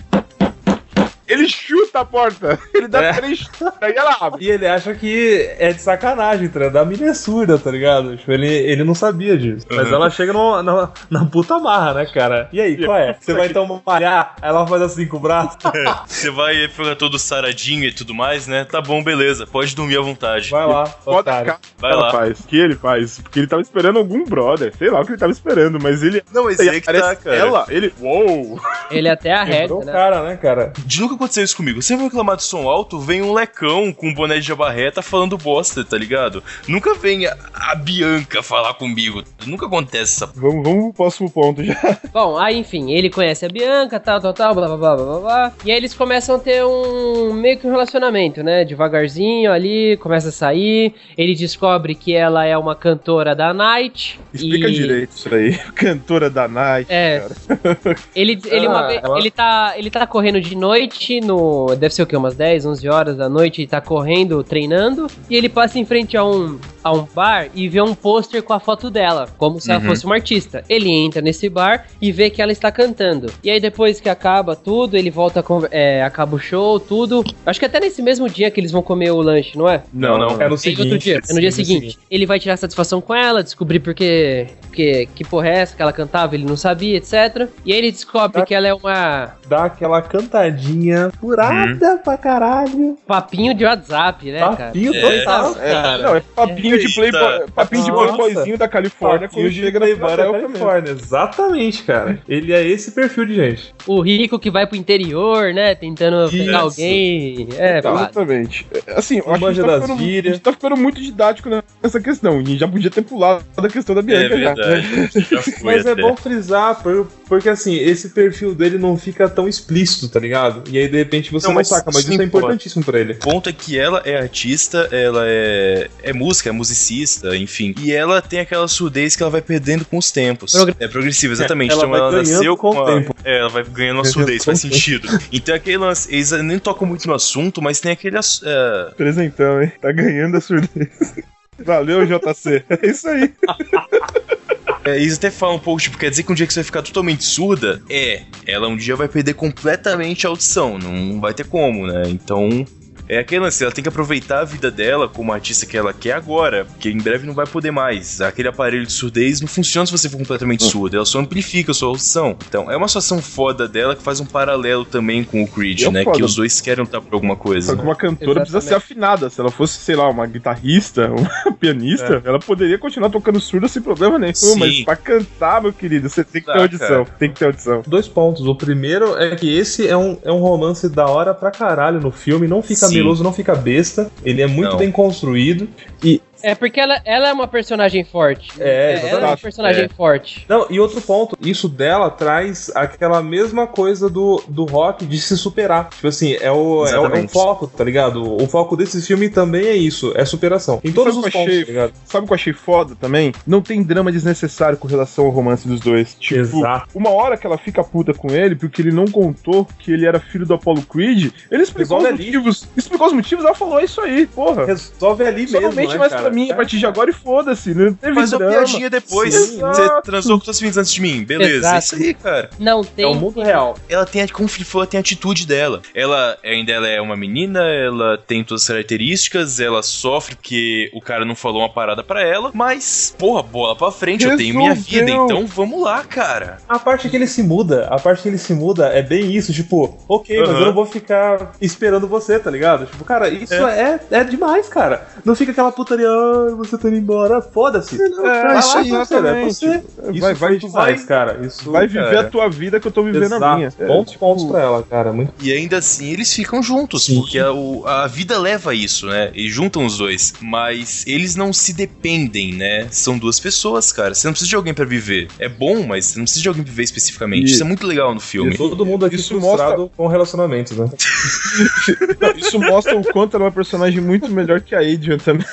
Ele chuta a porta. Ele dá É. três chutes, aí ela abre. E ele acha que é de sacanagem, tá ligado? A mina é surda, tá ligado? Tipo, ele, ele não sabia disso. Mas Uhum. ela chega no, na, na puta marra, né, cara? E aí, qual é? Você vai então malhar? Aí ela faz assim com o braço. Você vai ficar todo saradinho e tudo mais, né? Tá bom, beleza. Pode dormir à vontade. Vai lá, otário. cara Vai ela lá. faz. O que ele faz? Porque ele tava esperando algum brother. Sei lá o que ele tava esperando, mas ele. Não, mas Aí é que tá, cara. ela, ele. Uou! Ele até arreta, né? cara, né, cara? De nunca aconteceu isso comigo. Sempre vou reclamar de som alto, vem um lecão com um boné de abarreta falando bosta, tá ligado? Nunca vem a, a Bianca falar comigo. Nunca acontece essa. Vamos, vamos pro próximo ponto já. Bom, aí enfim, ele conhece a Bianca, tal, tal, tal, blá blá blá blá blá blá. E aí eles começam a ter um meio que um relacionamento, né? Devagarzinho ali, começa a sair. Ele descobre que ela é uma cantora da Night. Explica e... direito isso aí. Cantora da Night. É. cara. Ele, ele, uma Ah, vez- ela- ele, tá, ele tá correndo de noite no. Deve ser o quê? Umas 10, 11 horas da noite. Tá correndo, treinando. E ele passa em frente a um, a um bar e vê um pôster com a foto dela. Como se ela Uhum. fosse uma artista. Ele entra nesse bar e vê que ela está cantando. E aí depois que acaba tudo, ele volta. Com, é, acaba o show, tudo. Acho que até nesse mesmo dia que eles vão comer o lanche, não é? Não, não. É no É seguinte. outro dia, é no dia seguinte. Ele vai tirar satisfação com ela, descobrir porque, porque que porra é essa que ela cantava, ele não sabia, etc. E aí ele descobre Tá. que ela é uma Dá aquela cantadinha furada pra caralho. papinho de WhatsApp, né, cara? Papinho É. total, É, cara. não, é papinho de Eita. playboy, papinho de playboyzinho da Califórnia Papinho quando de chega na mesmo. Califórnia. Exatamente, cara. Ele é esse perfil de gente. O rico que vai pro interior, né, tentando Isso. pegar alguém. É, foda. Exatamente. É, Assim, eu acho que a gente, manja tá das ficando, a gente tá ficando muito didático nessa questão. E já podia ter pulado a questão da É Bianca já. verdade. Já foi Mas é até. bom frisar, por- porque assim, esse perfil dele não fica tão explícito, tá ligado? E aí de repente você Não, não, mas saca, mas sim, isso é pô. importantíssimo pra ele. O ponto é que ela é artista, ela é, é música, é musicista, enfim. E ela tem aquela surdez que ela vai perdendo com os tempos. Progre- É progressiva, exatamente. Ela então ela nasceu com a... tempo. É, ela vai ganhando uma surdez, faz tempo. sentido. Então é aquele lance, eles nem tocam muito no assunto, mas tem aquele. É, Presentão, hein? Tá ganhando a surdez. Valeu, JC. É isso aí. É, eles até falam um pouco, tipo, quer dizer que um dia que você vai ficar totalmente surda? É, ela um dia vai perder completamente a audição, não vai ter como, né? Então, É aquele lance, ela tem que aproveitar a vida dela como artista que ela quer agora, porque em breve não vai poder mais. Aquele aparelho de surdez não funciona se você for completamente Hum. surdo, ela só amplifica a sua audição. Então, é uma situação foda dela que faz um paralelo também com o Creed, é né? foda. Que os dois querem lutar por alguma coisa. Só que uma cantora precisa ser afinada. Se ela fosse, sei lá, uma guitarrista, uma pianista, ela poderia continuar tocando surda sem problema nenhum. Sim. Mas pra cantar, meu querido, você tem que ter Dá, audição. cara. Tem que ter audição. Dois pontos. O primeiro é que esse é um, é um romance da hora pra caralho no filme. Não fica Sim. Meloso, não fica besta. Ele é muito Não. bem construído. E É porque ela, ela é uma personagem forte. É, ela é uma exatamente. personagem É. forte. Não, e outro ponto, isso dela traz aquela mesma coisa do, do rock de se superar. Tipo assim, é o, é o, é o Exatamente. foco, tá ligado? O foco desse filme também é isso, é superação. Em todos Sabe os pontos, achei- tá ligado? Sabe o que eu achei foda também? Não tem drama desnecessário com relação ao romance dos dois. Tipo, Exato. uma hora que ela fica puta com ele porque ele não contou que ele era filho do Apollo Creed, ele explicou Resolve os ali. motivos. Explicou os motivos, ela falou é isso aí, porra. Resolve ali Só mesmo, né, mais cara? Mim, a partir de agora e foda-se. Não teve Faz uma drama. piadinha depois. Sim, Você transou com suas filhas antes de mim. Beleza. Exato. É isso aí, cara. Não tem. É o mundo real. Ela tem, como Felipe falou, ela tem a atitude dela. Ela ainda ela é uma menina, ela tem todas as características, ela sofre porque o cara não falou uma parada pra ela, mas, porra, bola pra frente, eu tenho minha vida, Resolveu. então vamos lá, cara. A parte que ele se muda, a parte que ele se muda é bem isso, tipo, ok, mas eu não vou ficar esperando você, tá ligado? Tipo, cara, isso é, é, demais, cara. Não fica aquela putaria, ai, você tá indo embora, foda-se. É, vai isso lá, aí, parceiro, é você. Isso Vai- vai- demais, vai- cara. Isso, Vai viver cara. a tua vida que eu tô vivendo a Exato. minha. É, Pontos, tipo, pontos pra ela, cara. Muito E ainda assim eles ficam juntos, porque a, o- a vida leva a isso, né? E juntam os dois. Mas eles não se dependem, né? São duas pessoas, cara. Você não precisa de alguém pra viver. É bom, mas você não precisa de alguém pra viver especificamente. E- Isso é muito legal no filme. E todo mundo aqui Isso frustrado com relacionamentos, né? Isso mostra o quanto ela é uma personagem muito melhor que a Adrian também,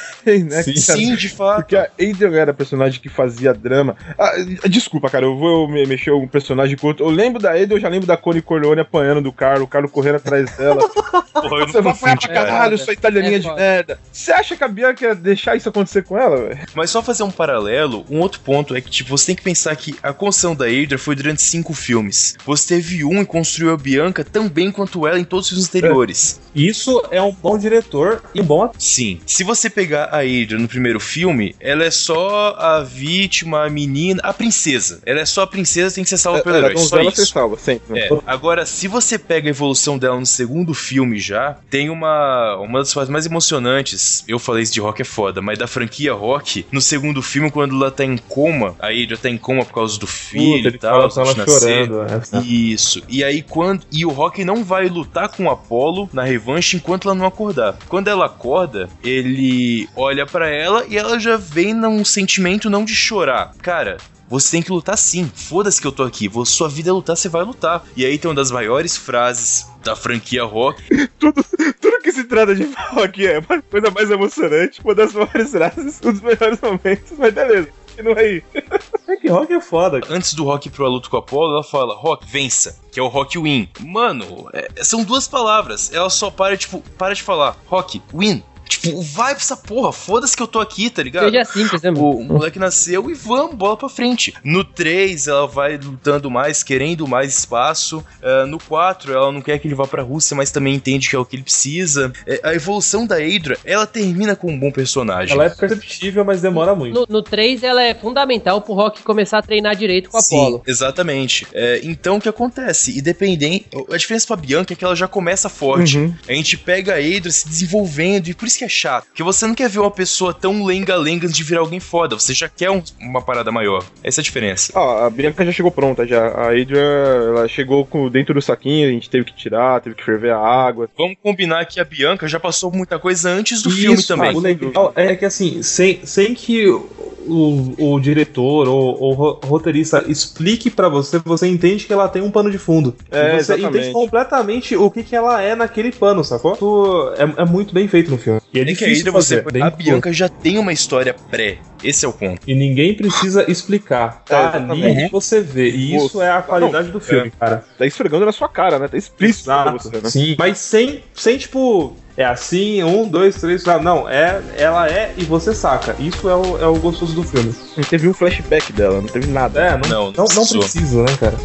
né? Sim. cara? Sim, de fato. Porque a Adrian era a personagem que fazia drama. Ah, desculpa, cara, eu vou me mexer um personagem com outro. Eu lembro da Adrian, eu já lembro da Connie Corleone apanhando do Carlo, o Carlo correndo atrás dela. Porra, eu Você vai não apanhar pra cara. caralho, sua italianinha É de merda. Você acha que a Bianca ia deixar isso acontecer com ela, velho? Mas só fazer um paralelo, um outro ponto é que, tipo, você tem que pensar que a construção da Adria foi durante cinco filmes. Você teve um e construiu a Bianca tão bem quanto ela em todos os filmes anteriores. Isso é um bom diretor e um bom ator. Sim. Se você pegar a No primeiro filme, ela é só a vítima, a menina, a princesa. Ela é só a princesa, tem que ser salva pelo Ela herói. Só ser isso. salva, sempre. né? É. Agora, se você pega a evolução dela no segundo filme já, tem uma, uma das partes mais emocionantes. Eu falei isso de rock é foda, mas da franquia rock, no segundo filme, quando ela tá em coma, a Adria tá em coma por causa do filho Puta, e tal, fala ela chorando. é. Isso. E aí quando e o Rock não vai lutar com o Apollo na revanche enquanto ela não acordar. Quando ela acorda, ele olha pra ela e ela já vem num sentimento não de chorar. Cara, você tem que lutar sim. Foda-se que eu tô aqui. Sua vida é lutar, você vai lutar. E aí tem uma das maiores frases da franquia Rock. Tudo, tudo que se trata de rock é uma coisa mais emocionante, uma das maiores frases, um dos melhores momentos, mas beleza. Continua aí. É que rock é foda. Antes do Rock pro luta com o Apollo, ela fala, Rock, vença, que é o Rock Win. Mano, é- são duas palavras. Ela só para, tipo, para de falar, Rock, win. Tipo, vai pra essa porra, foda-se que eu tô aqui, tá ligado? Seja simples, né, mano? O moleque nasceu e vamos, bola pra frente. No 3, ela vai lutando mais, querendo mais espaço. Ah, no 4, ela não quer que ele vá pra Rússia, mas também entende que é o que ele precisa. É, a evolução da Adra, ela termina com um bom personagem. Ela é perceptível, mas demora muito. No, no 3, ela é fundamental pro Rock começar a treinar direito com o Sim, Apollo. exatamente. É, então o que acontece? Independente. A diferença pra Bianca é que ela já começa forte. Uhum. A gente pega a Adra se desenvolvendo, e por isso que é chato. Porque você não quer ver uma pessoa tão lenga-lenga de virar alguém foda. Você já quer um- uma parada maior. Essa é a diferença. Ó, a Bianca já chegou pronta já. A Adrian, ela chegou com dentro do saquinho, a gente teve que tirar, teve que ferver a água. Vamos combinar que a Bianca já passou muita coisa antes do filme Isso, também. O legal é que assim, sem, sem que o, o diretor ou roteirista explique pra você, você entende que ela tem um pano de fundo. É, você exatamente. entende completamente o que, que ela é naquele pano, sacou? Isso é, é muito bem feito no filme. E é É que difícil você. fazer. bem A curto. Bianca já tem uma história pré. Esse é o ponto. E ninguém precisa explicar. É, Tá ali exatamente. você vê. E isso é a qualidade não, do filme, é. cara. Tá esfregando na sua cara, né? Tá explícito pra Exato. você, né? Sim. Mas sem, sem tipo. É assim, um, dois, três, quatro. Não, é, ela é e você saca. Isso é o, é o gostoso do filme. Não teve um flashback dela, não teve nada. É, não, Não, não, não precisa, né, cara?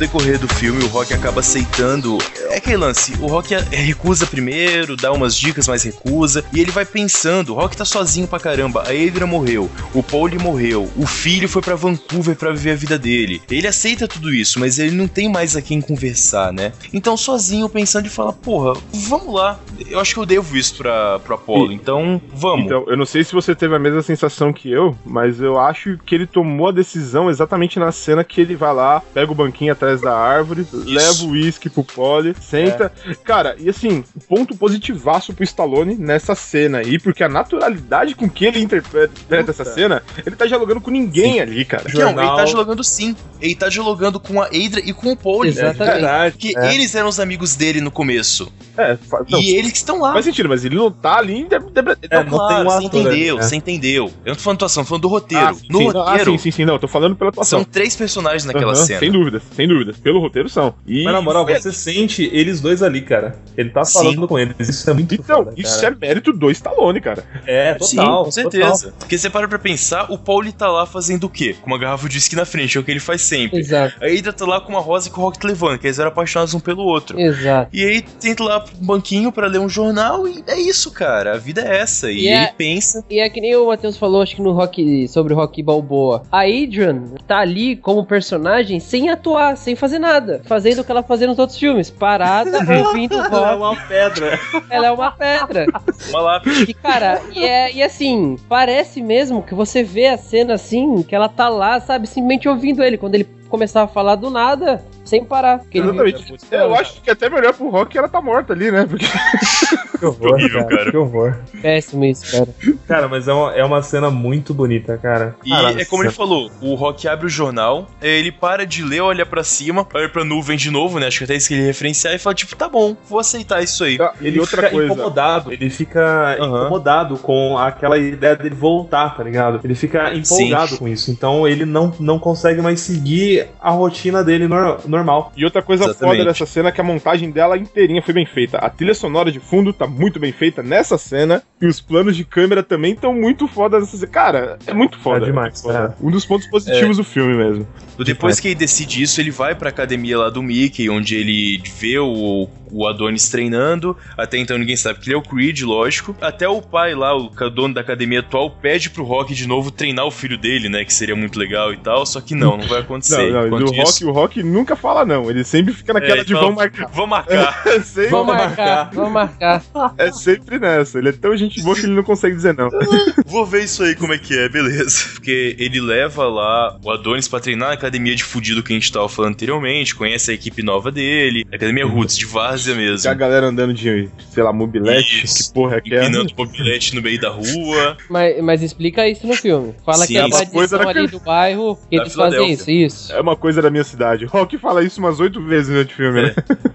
Decorrer do filme, o Rock acaba aceitando. É aquele lance: o Rock recusa primeiro, dá umas dicas, mas recusa. E ele vai pensando: o Rock tá sozinho pra caramba. A Adrian morreu, o Paul morreu, o filho foi pra Vancouver pra viver a vida dele. Ele aceita tudo isso, mas ele não tem mais a quem conversar, né? Então, sozinho, pensando e fala: porra, vamos lá. Eu acho que eu devo isso pra, pro Apollo, então vamos. Então, eu não sei se você teve a mesma sensação que eu, mas eu acho que ele tomou a decisão exatamente na cena que ele vai lá, pega o banquinho atrás da árvore, leva o uísque pro Polly, senta. Cara, e assim, ponto positivaço pro Stallone nessa cena aí, porque a naturalidade com que ele interpreta essa cena, ele tá dialogando com ninguém ali, cara. Não, ele tá dialogando sim. Ele tá dialogando com a Adria e com o Paul. Exatamente. Verdade. Porque É. eles eram os amigos dele no começo. É, não, E eles que estão lá. faz sentido, mas ele não tá ali. de- de- de- É, não tem um você entendeu, né? você entendeu. Eu não tô falando atuação, tô falando do roteiro. Ah, sim, no sim. roteiro, Ah, sim, sim, sim, não, eu tô falando pela atuação. são três personagens naquela Aham, cena. Sem dúvidas, sem dúvidas. Pelo roteiro são. E Mas na moral, foi- você sente eles dois ali, cara. Ele tá falando Sim. com eles. Isso é muito Então, foda, isso cara. é mérito do Stallone, cara. É, total. Sim, com total. certeza. Porque você para pra pensar, o Paul tá lá fazendo o quê? Com uma garrafa de uísque na frente, é o que ele faz sempre. Exato, A Adria tá lá com uma rosa que o Rock tá levando, que eles eram apaixonados um pelo outro. exato. E aí tenta lá pro banquinho pra ler um jornal e é isso, cara. A vida é essa. E E é- ele pensa. E é que nem o Matheus falou, acho que no Rock sobre o Rock Balboa. A Adrian tá ali como personagem sem atuar, sem fazer nada. Fazendo o que ela fazia nos outros filmes. Parada, ouvindo o É rock. uma pedra. Ela é uma pedra. Uma lápis. E, cara, e, é, e assim, parece mesmo que você vê a cena assim, que ela tá lá, sabe, simplesmente ouvindo ele. Quando ele começar a falar do nada, sem parar. Porque ele- Exatamente. Eu acho que é até melhor pro Rock ela tá morta ali, né? Porque Que horror, Horrível, cara. Que horror. Péssimo isso, cara. Cara, mas é uma, é uma cena muito bonita, cara. E Cara, é como ele falou, o Rock abre o jornal, eh, ele para de ler, olha pra cima, olha pra nuvem de novo, né? Acho que até isso que ele ia referenciar e fala, tipo, tá bom, vou aceitar isso aí. Ah, Ele e outra fica coisa. incomodado, ele fica Aham. incomodado com aquela ideia dele voltar, tá ligado? Ele fica empolgado com isso. Então ele não, não consegue mais seguir a rotina dele nor- normal. E outra coisa Exatamente. foda dessa cena é que a montagem dela inteirinha foi bem feita. A trilha sonora de fundo tá muito bem feita nessa cena. E os planos de câmera também estão muito foda nessa cena. Cara, é muito foda. É demais, muito foda. cara. Um dos pontos positivos do filme mesmo. Depois que ele decide isso, ele vai pra academia lá do Mickey, onde ele vê o, o Adonis treinando. Até então ninguém sabe que ele é o Creed, lógico. Até o pai lá, o dono da academia atual, pede pro Rock de novo treinar o filho dele, né? Que seria muito legal e tal. Só que não, não vai acontecer. Não, não, e o Rock, isso- o Rock nunca fala não. Ele sempre fica naquela É, de então, vão marcar. Vamos marcar. É sempre, Vamos marcar, vamos marcar. é sempre nessa. Ele é tão gente boa que ele não consegue dizer não. Vou ver isso aí como é que é, beleza. Porque ele leva lá o Adonis pra treinar na academia de fudido que a gente tava falando anteriormente, conhece a equipe nova dele, academia Roots, de várzea mesmo. A galera andando de, sei lá, mobilete. Isso. Que porra é que é? Empinando mobilete no meio da rua. Mas, mas explica isso no filme. Fala Sim, que é é uma coisa da- ali do bairro que Da eles fazem isso, isso. É uma coisa da minha cidade. Rock fala isso umas oito vezes durante o filme, né?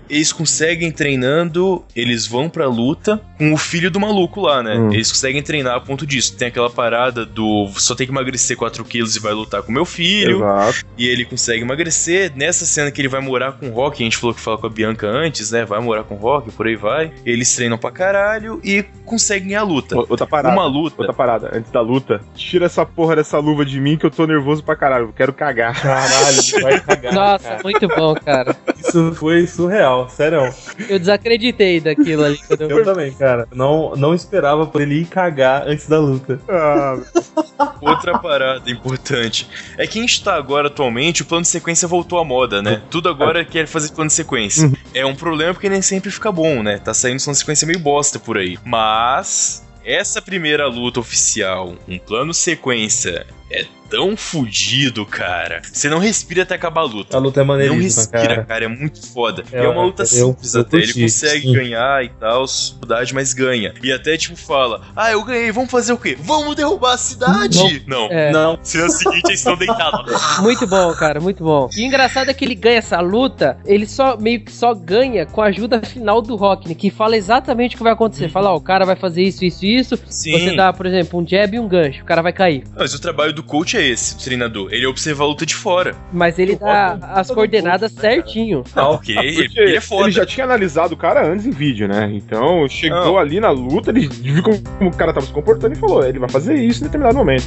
Eles conseguem treinando, eles vão pra luta com o filho do maluco lá, né? Hum. Eles conseguem treinar a ponto disso. Tem aquela parada do só tem que emagrecer 4 quilos e vai lutar com meu filho. Exato. E ele consegue emagrecer. Nessa cena que ele vai morar com o Rock, a gente falou que fala com a Bianca antes, né? Vai morar com o Rock, por aí vai. Eles treinam pra caralho e conseguem a luta. Outra parada. Uma luta. Outra parada, antes da luta, tira essa porra dessa luva de mim que eu tô nervoso pra caralho, eu quero cagar. Caralho, ele vai cagar. Nossa, cara. muito bom, cara. Isso foi surreal, sério. Eu desacreditei daquilo ali. Quando eu... Eu também, cara. Não, não esperava por ele ir cagar antes da luta. Ah, Outra parada importante é que a gente tá agora atualmente, o plano de sequência voltou à moda, né? Tudo agora quer fazer plano de sequência. É um problema porque nem sempre fica bom, né? Tá saindo de sequência meio bosta por aí. Mas essa primeira luta oficial, um plano sequência, é tão fudido, cara. Você não respira até acabar a luta. A luta é Não maneiríssima, respira, cara. cara. é muito foda. É, É, uma luta eu- simples eu até. Ele consegue sim. ganhar e tal, dificuldade, mas ganha. E até, tipo, fala: Ah, eu ganhei, vamos fazer o quê? Vamos derrubar a cidade! Não. É. Não, Cena seguinte, eles estão deitados. Muito bom, cara, muito bom. E o engraçado é que ele ganha essa luta, ele só meio que só ganha com a ajuda final do Rockney, que fala exatamente o que vai acontecer. Fala, ó, o cara vai fazer isso, isso e isso. Sim. Você dá, por exemplo, um jab e um gancho, o cara vai cair. Mas o trabalho do coach é esse, do treinador. Ele observa a luta de fora. Mas ele dá as coordenadas né, cara? certinho. Não, porque ele, porque ele é foda. ele já tinha analisado o cara antes em vídeo, né? Então chegou Não. ali na luta, ele viu como, como o cara tava se comportando e falou: ele vai fazer isso em determinado momento.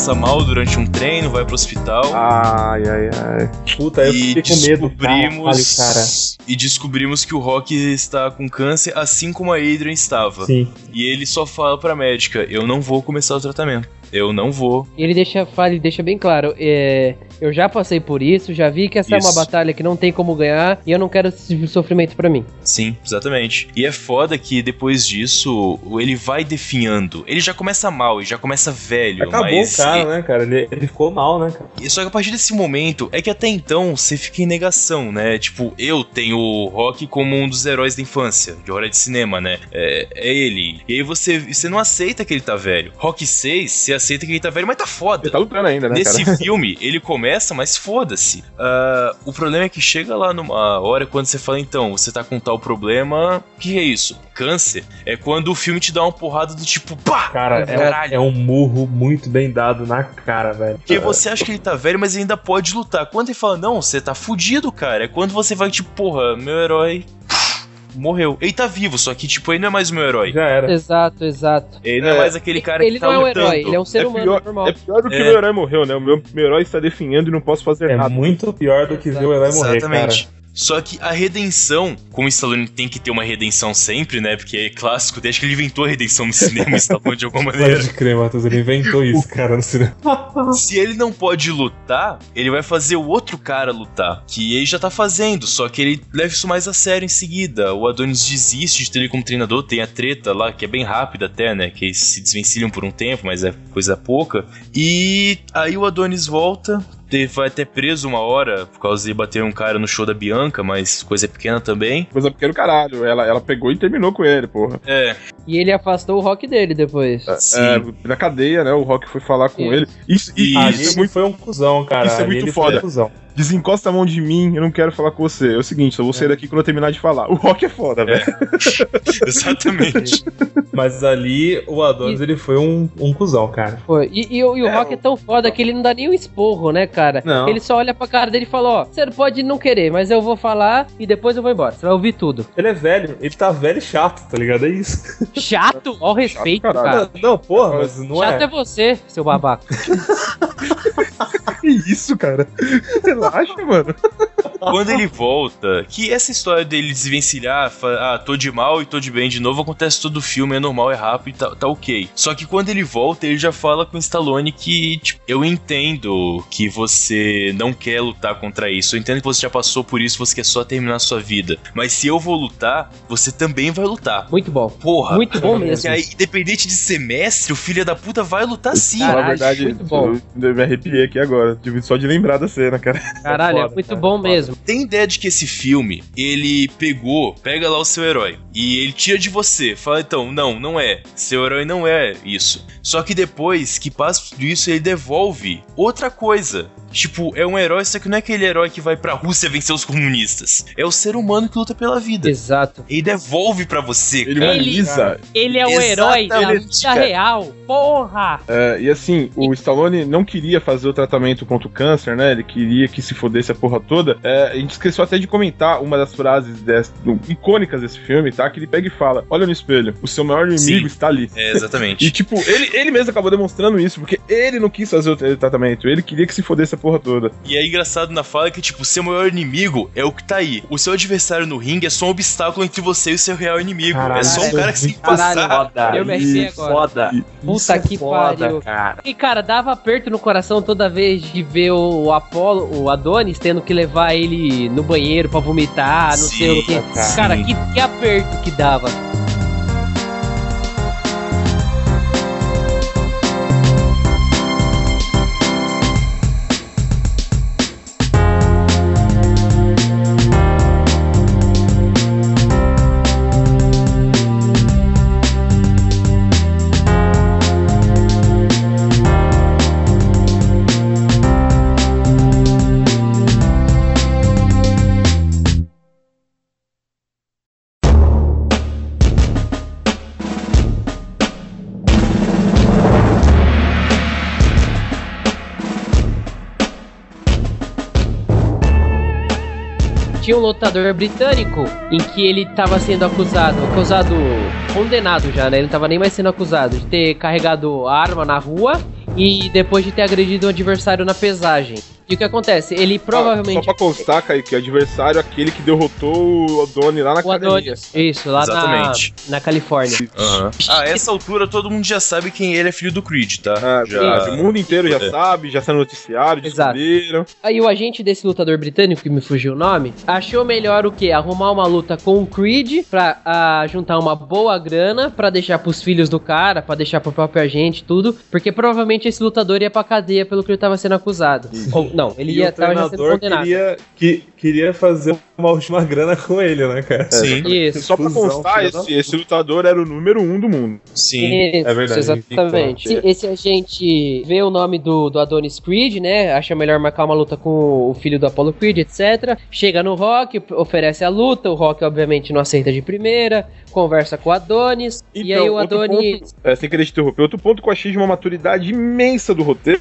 Passa mal durante um treino, vai pro hospital. Ai, ai, ai. Puta, eu e fiquei com medo. descobrimos cara. e descobrimos que o Rock está com câncer assim como a Adrian estava. Sim. E ele só fala pra médica: "Eu não vou começar o tratamento. Eu não vou". E ele deixa, fala, ele deixa bem claro, é, eu já passei por isso, já vi que essa é Isso. uma batalha que não tem como ganhar e eu não quero esse tipo sofrimento pra mim. Sim, exatamente. E é foda que depois disso ele vai definhando. Ele já começa mal, ele já começa velho, Acabou mas o cara, né, cara? Ele, ele ficou mal, né, cara? E Só que a partir desse momento, é que até então você fica em negação, né? Tipo, eu tenho o Rock como um dos heróis da infância, de hora de cinema, né? É, é ele. E aí você, você não aceita que ele tá velho. Rock 6, você aceita que ele tá velho, mas tá foda. Ele tá lutando ainda, né, Nesse cara? filme, ele começa, mas foda-se. Ah, o problema é que chega lá numa hora quando você fala, então, você tá com tal problema. O que é isso? Câncer? É quando o filme te dá uma porrada do tipo, pá! Cara, é, um- caralho. é um murro muito bem dado na cara, velho. Porque você acha que ele tá velho, mas ele ainda pode lutar. Quando ele fala, não, você tá fudido, cara. É quando você vai, tipo, porra, meu herói morreu. Ele tá vivo, só que, tipo, ele não é mais o meu herói. Já era. Exato, exato. Ele não é, É, mais aquele cara ele que tá não é um herói, ele é um ser É humano pior, normal. é pior do que É. meu herói morreu, né? O meu, meu herói está definhando e não posso fazer É nada. muito pior do que ver o herói morrer, Exatamente. cara. Só que a redenção, como o Stallone tem que ter uma redenção sempre, né? Porque é clássico, desde que ele inventou a redenção no cinema, o Stallone de alguma maneira. Pode crer, Matheus, ele inventou isso, cara, no cinema. Se ele não pode lutar, ele vai fazer o outro cara lutar. Que ele já tá fazendo, só que ele leva isso mais a sério em seguida. O Adonis desiste de ter ele como treinador, tem a treta lá, que é bem rápida até, né? Que eles se desvencilham por um tempo, mas é coisa pouca. E aí o Adonis volta. Te- Vai até preso uma hora por causa de bater um cara no show da Bianca, mas coisa pequena também. Coisa pequena caralho. Ela, ela pegou e terminou com ele, porra. É, E ele afastou o rock dele depois. sim. É, na cadeia, né? O Rock foi falar com Isso. ele. Isso, e, Isso. Ali isso é ele muito. foi um cuzão, cara. Isso é muito ele foi foda. Desencosta a mão de mim, eu não quero falar com você. É o seguinte, eu vou sair daqui quando eu terminar de falar. O Rock é foda, velho. Exatamente. Mas ali o Adonis, E- ele foi um, um cuzão, cara. Foi. E, e o- e o Rock é tão foda que ele não dá nem um esporro, né, cara? Não. Ele só olha pra cara dele e fala, ó, você pode não querer, mas eu vou falar e depois eu vou embora. Você vai ouvir tudo. Ele é velho, ele tá velho e chato, tá ligado? É isso. Chato? Ó o respeito, caralho. cara. Não, porra, mas não Chato é é. você, seu babaca. Que isso, cara? Relaxa, mano. Quando ele volta, que essa história dele desvencilhar, fa- ah, tô de mal e tô de bem de novo, acontece todo o filme, é normal, é rápido e tá, tá ok. Só que quando ele volta, ele já fala com o Stallone que, tipo, eu entendo que você não quer lutar contra isso, eu entendo que você já passou por isso, você quer só terminar a sua vida. Mas se eu vou lutar, você também vai lutar. Muito bom. Porra. Muito bom E mesmo. aí, independente de semestre, o filho da puta vai lutar sim. Falar a Caralho, verdade, muito bom. eu me arrepiei aqui agora. Só de lembrar da cena, cara. Caralho, é foda, muito cara, bom foda. mesmo. Tem ideia de que esse filme, ele pegou, pega lá o seu herói, e ele tira de você, fala então, não, não é, seu herói não é isso. Só que depois que passa tudo isso, ele devolve outra coisa. Tipo, é um herói, só que não é aquele herói que vai pra Rússia vencer os comunistas. É o ser humano que luta pela vida. Exato. Ele devolve pra você, Ele cara. humaniza. Ele é o herói da vida real. Porra! É, e assim, o Stallone não queria fazer o tratamento contra o câncer, né? Ele queria que se fodesse a porra toda. É, a gente esqueceu até de comentar uma das frases desse- do- icônicas desse filme, tá? Que ele pega e fala: Olha no espelho, o seu maior inimigo Sim. está ali. É, exatamente. E, tipo, ele, ele mesmo acabou demonstrando isso, porque ele não quis fazer o tra- tratamento, ele queria que se fodesse a porra toda. E é engraçado na fala que, tipo, seu maior inimigo é o que tá aí. O seu adversário no ringue é só um obstáculo entre você e o seu real inimigo. Caralho, é só um é cara que se muito passar. Foda. Eu me arrepiei isso, agora. Foda. Puta Isso é que foda, pariu. cara. E, cara, dava aperto no coração toda vez de ver o Apollo, o Adonis, tendo que levar ele no banheiro pra vomitar, não sei o que. cara. Cara, que, que aperto que dava. Um lutador britânico em que ele tava sendo acusado, acusado, condenado já, né? Ele não tava nem mais sendo acusado de ter carregado arma na rua e depois de ter agredido o adversário na pesagem. E o que acontece? Ele Só provavelmente. pra constar, Kaique, o adversário é aquele que derrotou o Odoni lá na o. Adonis. Isso, lá na, Exatamente. na Califórnia. Aham. Ah, a essa altura todo mundo já sabe quem ele é filho do Creed, tá? Ah, verdade. O mundo inteiro já É. sabe, já saiu no noticiário, Exato. descobriram. Aí o agente desse lutador britânico, que me fugiu o nome, achou melhor o quê? Arrumar uma luta com o Creed pra ah, juntar uma boa grana, pra deixar pros filhos do cara, pra deixar pro próprio agente, tudo. Porque provavelmente esse lutador ia pra cadeia pelo que ele tava sendo acusado. Ou, não, ele E ia o treinador queria, que, queria fazer uma última grana com ele, né, cara? Sim, Isso. Só pra constar, esse, esse lutador era o número um do mundo. sim. Isso, É verdade, exatamente. tem que Esse, esse agente vê o nome do, do Adonis Creed, né? Acha melhor marcar uma luta com o filho do Apollo Creed, etc. Chega no Rock, oferece a luta. O Rock, obviamente, não aceita de primeira. Conversa com o Adonis. e aí o Então, outro Adonis. ponto- é, sem querer te interromper, outro ponto que eu achei de uma maturidade imensa do roteiro.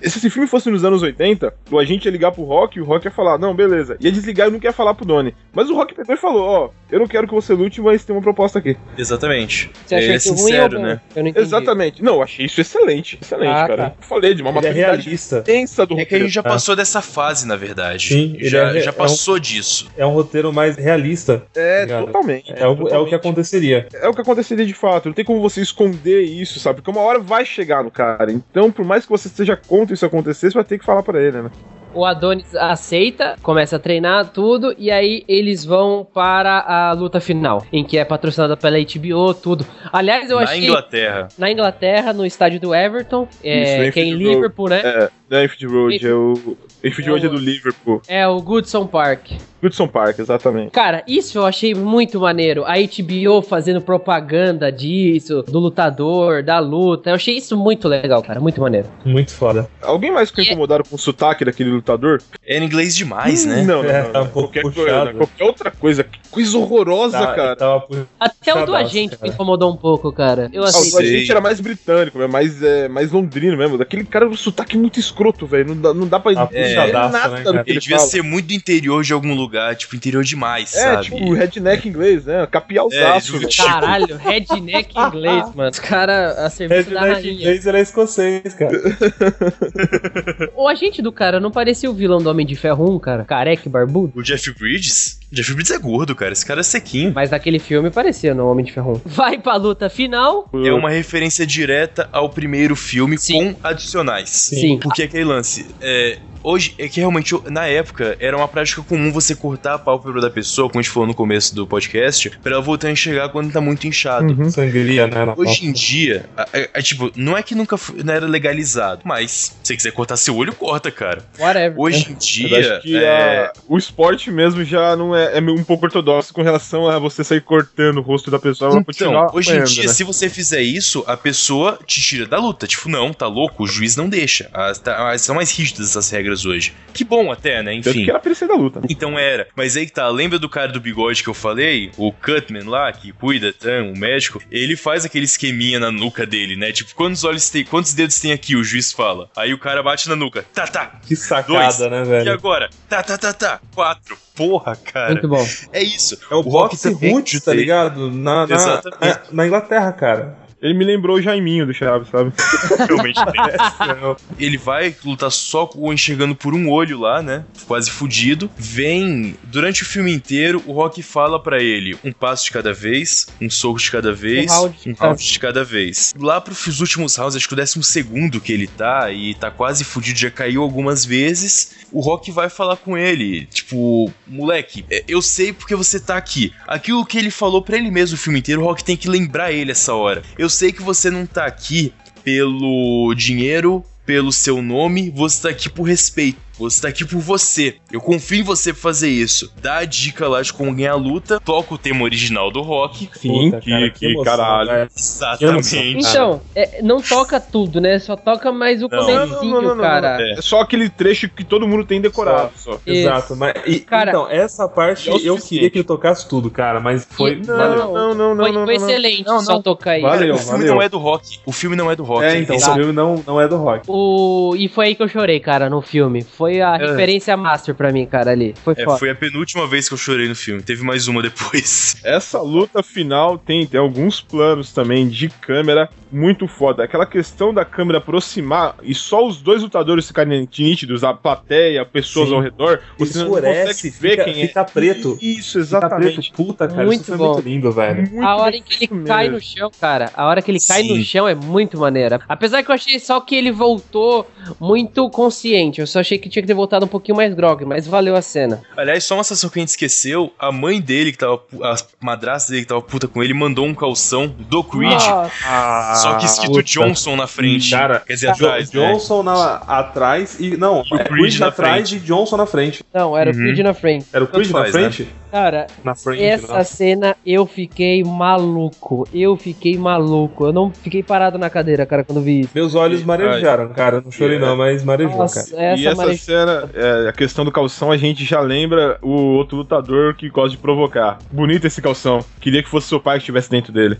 Se esse filme fosse nos anos 80, o agente ia ligar pro Rock e o Rock ia falar, não, beleza. Ia desligar e não quer falar pro Donnie. Mas o Rock pegou e falou, ó, eu não quero que você lute, mas tem uma proposta aqui. Exatamente. Você acha ele é sincero, né? Eu não entendi. Exatamente. Não, eu achei isso excelente. Excelente, Ah, cara. tá. Eu falei de uma Ele é maturidade realista. imensa do É que a roteiro. gente já passou dessa fase, na verdade. Sim, já, é- já é passou disso. É um roteiro mais realista. É, Obrigado. totalmente. É o, é o que aconteceria. É o que aconteceria de fato. Não tem como você esconder isso, sabe? Porque uma hora vai chegar no cara. Então, por mais que você esteja contra isso acontecer, você vai ter que falar pra ele, né? O Adonis aceita, começa a treinar tudo, e aí eles vão para a luta final, em que é patrocinada pela HBO, tudo. Aliás, eu Na achei. Inglaterra. Na Inglaterra, no estádio do Everton, é, Isso, que é em Anfield Road. Liverpool, né? É, Enfield Road, é o. É Road é o- do Liverpool. É o Goodson Park. Goodson Park, exatamente. Cara, isso eu achei muito maneiro. A HBO fazendo propaganda disso, do lutador, da luta. Eu achei isso muito legal, cara. Muito maneiro. Muito foda. Alguém mais ficou é- incomodado com o sotaque daquele lutador? É em inglês demais, né? Não, não, É, não. tá um qualquer, coisa, qualquer outra coisa. Que coisa horrorosa, Tá- cara. Tava Até o do agente cara. me incomodou um pouco, cara. Eu Ah, assim. o do agente era mais britânico, é mais, é, mais londrino mesmo. Daquele cara com sotaque muito escroto, velho. Não dá, não dá pra Ah, puxadaço, nada né, cara? Ele ele devia fala. ser muito do interior de algum lugar, tipo, interior demais, É, sabe? tipo redneck inglês, né? É, Capialzaço, velho. devia- Caralho, redneck inglês, mano. Os caras a serviço da Redneck rainha. inglês era escocês, cara. O agente do cara não parecia o vilão do Homem de Ferro 1, cara? Careca e barbudo? O Jeff Bridges? O Jeff Bridges é gordo, cara. Esse cara é sequinho. Mas naquele filme parecia no Homem de Ferro 1. Vai pra luta final. É uma referência direta ao primeiro filme Sim. com adicionais. Sim. Porque aquele lance. É, hoje, é que realmente, na época, era uma prática comum você cortar a pálpebra da pessoa, como a gente falou no começo do podcast, pra ela voltar a enxergar quando tá muito inchado. Uhum. Sangria, né? Hoje em dia, a- a- tipo, não é que nunca foi- não era legalizado, mas se você quiser cortar seu olho, corta, cara. Whatever. Hoje em Eu dia, acho que é, a- o esporte mesmo já não é, é um pouco ortodoxo com relação a você sair cortando o rosto da pessoa Então, continuar hoje em dia, né? se você fizer isso, a pessoa te tira da luta. Tipo, não, tá louco, o juiz não deixa. As, tá- as- são mais rígidas essas regras hoje. Que bom até, né? Tanto Enfim. que era pra da luta. né? Então era. Mas aí que tá, lembra do cara do bigode que eu falei? O Cutman lá, que cuida, tá, o médico? Ele faz aquele esqueminha na nuca dele, né? Tipo, quantos olhos tem, quantos dedos tem aqui? O juiz fala. Aí o cara bate na nuca. Tá, tá. Que sacada, Dois. né, E velho? agora? Tá, tá, tá, tá. Quatro. Porra, cara. Muito bom. É isso. É o, Rock boxe roots, tá ligado? Na, na, na, na Inglaterra, cara. Ele me lembrou o Jaiminho do Chaves, sabe? Realmente tem. Ele vai lutar só com- enxergando por um olho lá, né? Quase fudido. Vem, durante o filme inteiro, o Rock fala pra ele um passo de cada vez, um soco de cada vez, Um round de um cada- round de cada vez. Lá pros últimos rounds, acho que o décimo segundo que ele tá, e tá quase fudido, já caiu algumas vezes. O Rock vai falar com ele, tipo, moleque, é, eu sei porque você tá aqui. Aquilo que ele falou pra ele mesmo o filme inteiro, o Rock tem que lembrar ele essa hora. Eu sei que você não tá aqui pelo dinheiro, pelo seu nome, você tá aqui por respeito. Você tá aqui por você. Eu confio em você pra fazer isso. Dá a dica lá de como ganhar a luta. Toca o tema original do rock. Sim, Puta, que, cara, que emoção, caralho. velho. Exatamente. Então, é, não toca tudo, né? Só toca mais o Não. comecinho, cara. É. É só aquele trecho que todo mundo tem decorado. Só. Exato, mas e- Cara- então, essa parte É eu queria que ele tocasse tudo, cara, mas foi. E- valeu. não, não, não, foi, não, foi não. excelente Não, só não. tocar isso. Valeu. o filme valeu. não é do rock. O filme não é do rock. É, então, Esse o é o- filme não, não é do rock. O... E foi aí que eu chorei, cara, no filme. Foi a É. referência master pra mim, cara, ali. Foi É, foda. foi a penúltima vez que eu chorei no filme. Teve mais uma depois. Essa luta final tem, tem alguns planos também de câmera muito foda. Aquela questão da câmera aproximar e só os dois lutadores ficarem nítidos, a plateia, pessoas Sim. ao redor, você não Escurece, consegue ver fica- quem fica é. preto. Isso, Fica exatamente. preto. Puta, cara, Muito isso foi bom. muito lindo, velho. Muito A hora em que ele feito cai mesmo. no chão, cara, a hora que ele cai Sim. no chão é muito maneira. Apesar que eu achei só que ele voltou muito consciente. Eu só achei que tinha que ter voltado um pouquinho mais grog, mas valeu a cena. Aliás, só uma sensação que a gente esqueceu: a mãe dele, que tava. A madrasta dele, que tava puta com ele, mandou um calção do Creed. Nossa, Só que escrito puta. Johnson na frente. Cara, quer dizer, atrás, né? Johnson na, atrás e. Não, O é Creed Creed na atrás frente. e Johnson na frente. não, era Uhum. o Creed na frente. Era o Creed Tanto na faz, né? Cara, Na frente. essa nossa. cena eu fiquei maluco. Eu fiquei maluco. Eu não fiquei parado na cadeira, cara, quando vi isso. Meus olhos marejaram, cara. Não chorei, não, mas marejou, cara. Nossa, E essa, essa mare... cena, é, a questão do calção, a gente já lembra o outro lutador que gosta de provocar. Bonito esse calção. Queria que fosse seu pai que estivesse dentro dele.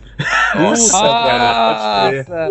Nossa, cara. Nossa!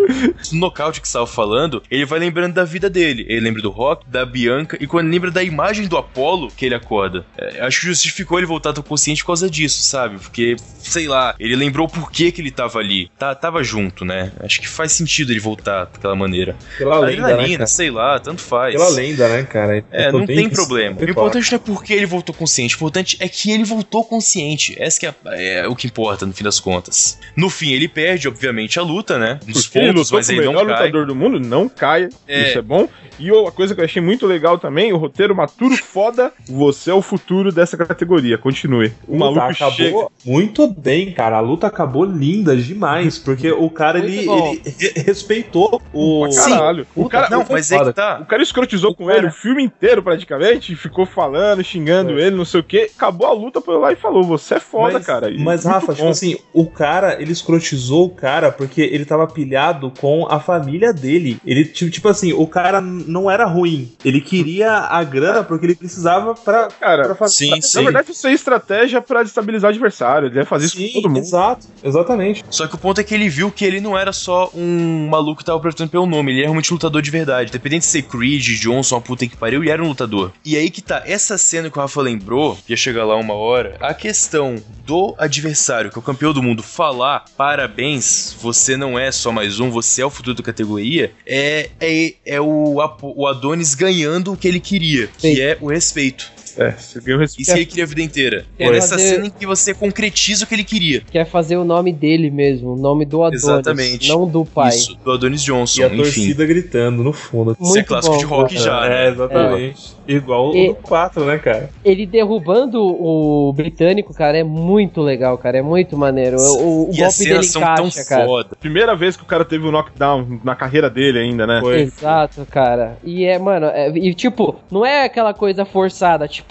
no nocaute que você tava falando, ele vai lembrando da vida dele. Ele lembra do Rock, da Bianca, e quando lembra da imagem do Apollo, que ele acorda. É, acho que justificou ele voltar tão consciente por causa disso, sabe? Porque, sei lá, ele lembrou por que, que ele tava ali. Tá, tava junto, né? Acho que faz sentido ele voltar daquela maneira. Pela lenda, né, cara? sei lá, tanto faz. Pela lenda, né, cara? É, tô não tem problema. O importante não é porque ele voltou consciente, o importante é que ele voltou consciente. Essa que é, é o que importa, no fim das contas. No fim, ele perde, obviamente, a luta, né? Nos Porque ele pontos, mas o ele melhor não cai. lutador do mundo, não caia. É. Isso é bom. E uma coisa que eu achei muito legal também, o roteiro maturo foda, você é o futuro dessa categoria. Continue. O maluco acabou chega. muito bem, cara. A luta acabou linda demais, porque o cara ele, ele re- respeitou o caralho. O cara, Não, foi mas é que tá. O cara escrotizou com ele o filme inteiro, praticamente, ficou falando, xingando ele, não sei o que. Acabou a luta, foi lá e falou: Você é foda, mas, cara. E Mas, Rafa, bom. tipo assim, o cara, ele escrotizou o cara porque ele tava pilhado com a família dele. Ele, tipo, tipo assim, o cara não era ruim. Ele queria a grana porque ele precisava pra. Cara, pra fazer. Sim, pra- na sim. verdade, isso é estratégia pra destabilizar o adversário. Ele deve fazer isso Sim, com todo mundo. exato, exatamente. Só que o ponto é que ele viu que ele não era só um maluco que tava apertando pelo nome, ele era realmente um lutador de verdade. Independente de ser Creed, Johnson, a puta que pariu, ele era um lutador. E aí que tá, essa cena que o Rafa lembrou, que ia chegar lá uma hora, a questão do adversário, que é o campeão do mundo, falar parabéns, você não é só mais um, você é o futuro da categoria, é, é, é o, o Adonis ganhando o que ele queria, que Sim. é o respeito. É, você ganhou respeito. Isso que ele queria a vida inteira. Quer Essa fazer- cena em que você concretiza o que ele queria. Quer fazer o nome dele mesmo, o nome do Adonis, Exatamente. não do pai. Isso, do Adonis Johnson, E a enfim. torcida gritando no fundo. Isso é Muito clássico bom, de rock cara. já, é, né? exatamente. Igual E- o do 4, né, cara? Ele derrubando o britânico, cara, é muito legal, cara. É muito maneiro. O, o e as golpe dele cenas são tão encaixa, cara. foda. Primeira vez que o cara teve um knockdown na carreira dele ainda, né? Foi. Exato, cara. E é, mano, é- e tipo, não é aquela coisa forçada, tipo,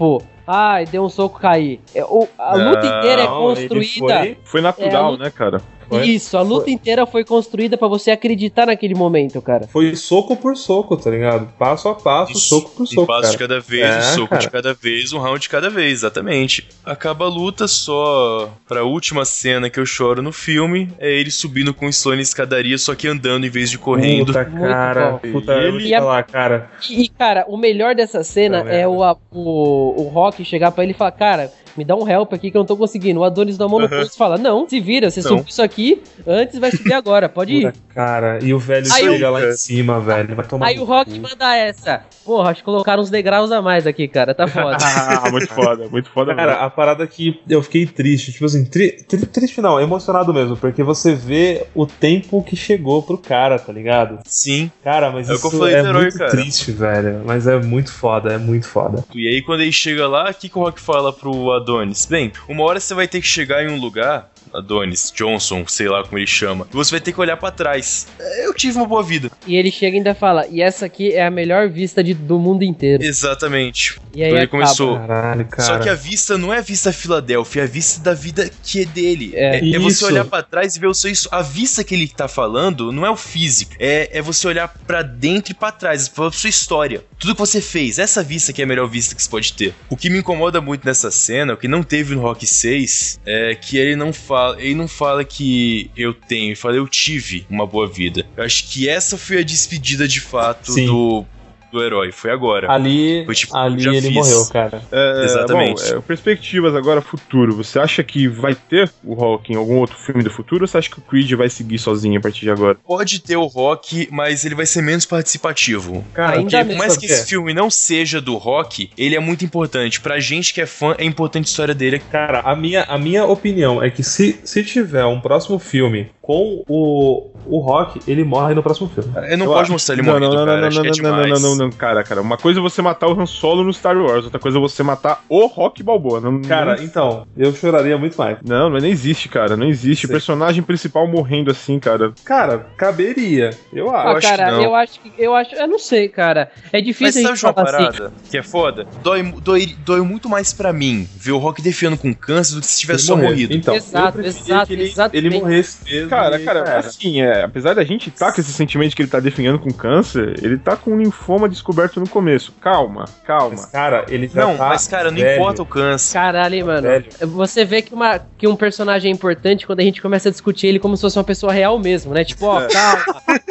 ai, deu um soco cair. É, o- a luta inteira é Não, construída. foi- Foi natural, É, a né, cara? Foi? Isso, a luta inteira foi construída pra você acreditar naquele momento, cara. Foi soco por soco, tá ligado? Passo a passo, Isso, soco por um soco, passo de cara. cada vez, É, um soco cara. de cada vez, um round de cada vez, exatamente. Acaba a luta só pra última cena que eu choro no filme, é ele subindo com o Sloane na escadaria, só que andando em vez de correndo. Puta, cara. Puta, Ele- falar, cara. E, cara, o melhor dessa cena Tá é o, a- o, o Rock chegar pra ele e falar, cara, me dá um help aqui que eu não tô conseguindo. O Adonis dá a mão no pulso e fala, não, se vira, você subiu isso aqui, antes vai subir agora, pode ir. Cara. E o velho Aí chega o- lá em cima, velho. Vai tomar. Aí o Rock cu. manda essa. Porra, acho que colocaram uns degraus a mais aqui, cara. Tá foda. Ah, muito foda, muito foda. Cara, mesmo. a parada que eu fiquei triste, tipo assim, tri- tri- triste não, emocionado mesmo, porque você vê o tempo que chegou pro cara, tá ligado? Sim. Cara, mas É o que eu isso falei é herói, muito cara. triste, velho. Mas é muito foda, é muito foda. E aí quando ele chega lá, o que, que o Rock fala pro Adonis? Bem, uma hora você vai ter que chegar em um lugar, Adonis, Johnson, sei lá como ele chama, e você vai ter que olhar pra trás. Eu tive uma boa vida. e ele chega e ainda fala, e essa aqui é a melhor vista de- do mundo inteiro. Exatamente. E aí Então ele acaba. começou. Caralho, cara. Só que a vista não é a vista Filadélfia, é a vista da vida que é dele. É. É, é você Isso. olhar pra trás e ver o seu. A vista que ele tá falando não é o físico, é, é você olhar pra dentro e pra trás, pra sua história. Tudo que você fez, essa vista que é a melhor vista que você pode ter. O que me incomoda muito nessa cena, o que não teve no Rock 6, é que ele não fala, ele não fala que eu tenho, ele fala eu tive uma boa vida. Eu acho que essa foi a despedida de fato Sim. do do herói. Foi agora. Ali, Foi tipo, ali já ele fiz. morreu, cara. É, Exatamente. Bom, é, perspectivas agora futuro. Você acha que vai ter o Rock em algum outro filme do futuro ou você acha que o Creed vai seguir sozinho a partir de agora? Pode ter o Rock, mas ele vai ser menos participativo. Cara, Ainda Porque por mais que esse filme não seja do Rock, ele é muito importante. Pra gente que é fã, é importante a história dele. Cara, a minha, a minha opinião é que se, se tiver um próximo filme com o, o Rock, ele morre no próximo filme. Eu não Eu pode acho- mostrar ele não, morrendo, não, não, cara. não, não, é não, não, demais. não, não, não, cara, cara. Uma coisa é você matar o Han Solo no Star Wars, outra coisa é você matar o Rock Balboa. Não, Cara, não, então, eu choraria muito mais. não, não nem existe, cara. Não existe. O personagem principal morrendo assim, cara. Cara, caberia. Eu Ah, acho. que cara, não. eu acho que. Eu acho. Eu não sei, cara. É Mas difícil sabe a gente uma falar assim. parada que é foda? Dói, dói, dói muito mais pra mim ver o Rock defiando com câncer do que se tivesse Ele só morrer. morrido. Então, Exato, eu exato, que ele, exatamente. ele morresse mesmo. Cara, cara, era. assim, é, apesar da gente tá com esse sentimento que ele tá definhando com câncer, ele tá com um linfoma descoberto no começo. Calma, calma. Mas, cara, ele já Não, tá mas cara, não velho. importa o câncer. Caralho, hein, mano. Velho. Você vê que, uma, que um personagem é importante quando a gente começa a discutir ele como se fosse uma pessoa real mesmo, né? Tipo, ó, É. calma.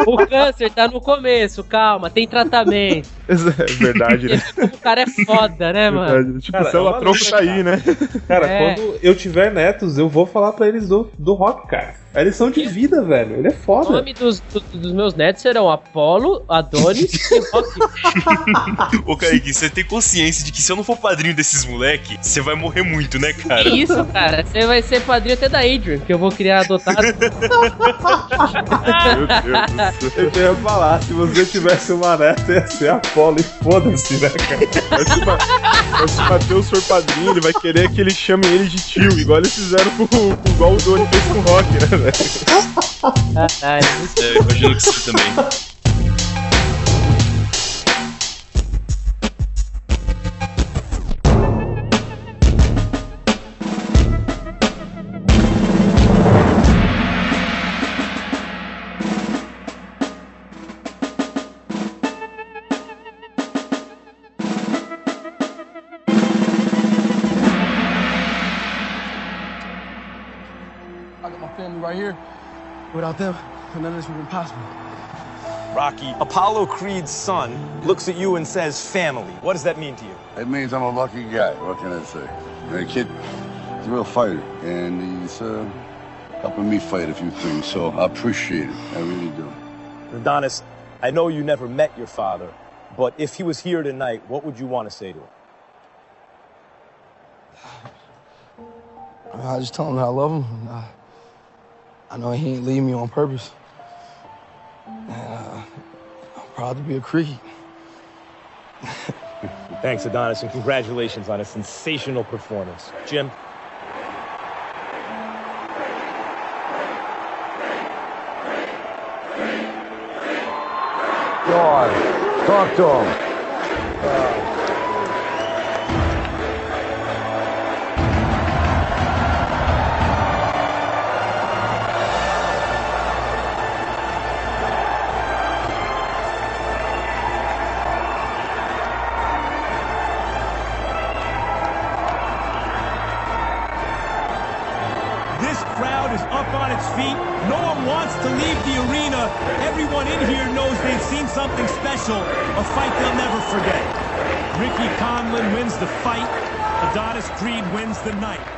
o câncer tá no começo, calma, tem tratamento. É verdade, né? O cara é foda, né, mano? Verdade. Tipo, Cara, o célula tronco tá aí, né? Cara, É. quando eu tiver netos, eu vou falar pra eles do, do rock, cara. A lição de vida, velho. Ele é O foda. nome dos, do- dos meus netos serão Apolo, Adonis e Rock. Ô, Kaique, você tem consciência de que se eu não for padrinho desses moleque, você vai morrer muito, né, cara? Que isso, cara? Você vai ser padrinho até da Adrian, que eu vou criar adotado. Meu Deus do céu. Eu ia falar, se você tivesse uma neta, ia ser Apolo e foda-se, né, cara? Mas se, Ma- mas se o Matheus for padrinho, ele vai querer que ele chame ele de tio, igual eles fizeram com, com igual o Doni fez com o Rock, né, velho? Caralho. É, imagino que você também. I family right here. Without them, none of this would have been possible. Rocky, Apollo Creed's son looks at you and says family. What does that mean to you? It means I'm a lucky guy. What can I say? The kid is a real fighter, and he's uh, helping me fight a few things, so I appreciate it. I really do. Adonis, I know you never met your father, but if he was here tonight, what would you want to say to him? I, mean, I just tell him that I love him. And I, I know he ain't leave me on purpose. And uh, I'm proud to be a Creed. Thanks, Adonis, and congratulations on a sensational performance. Jim? George, talk to him. This wins the night.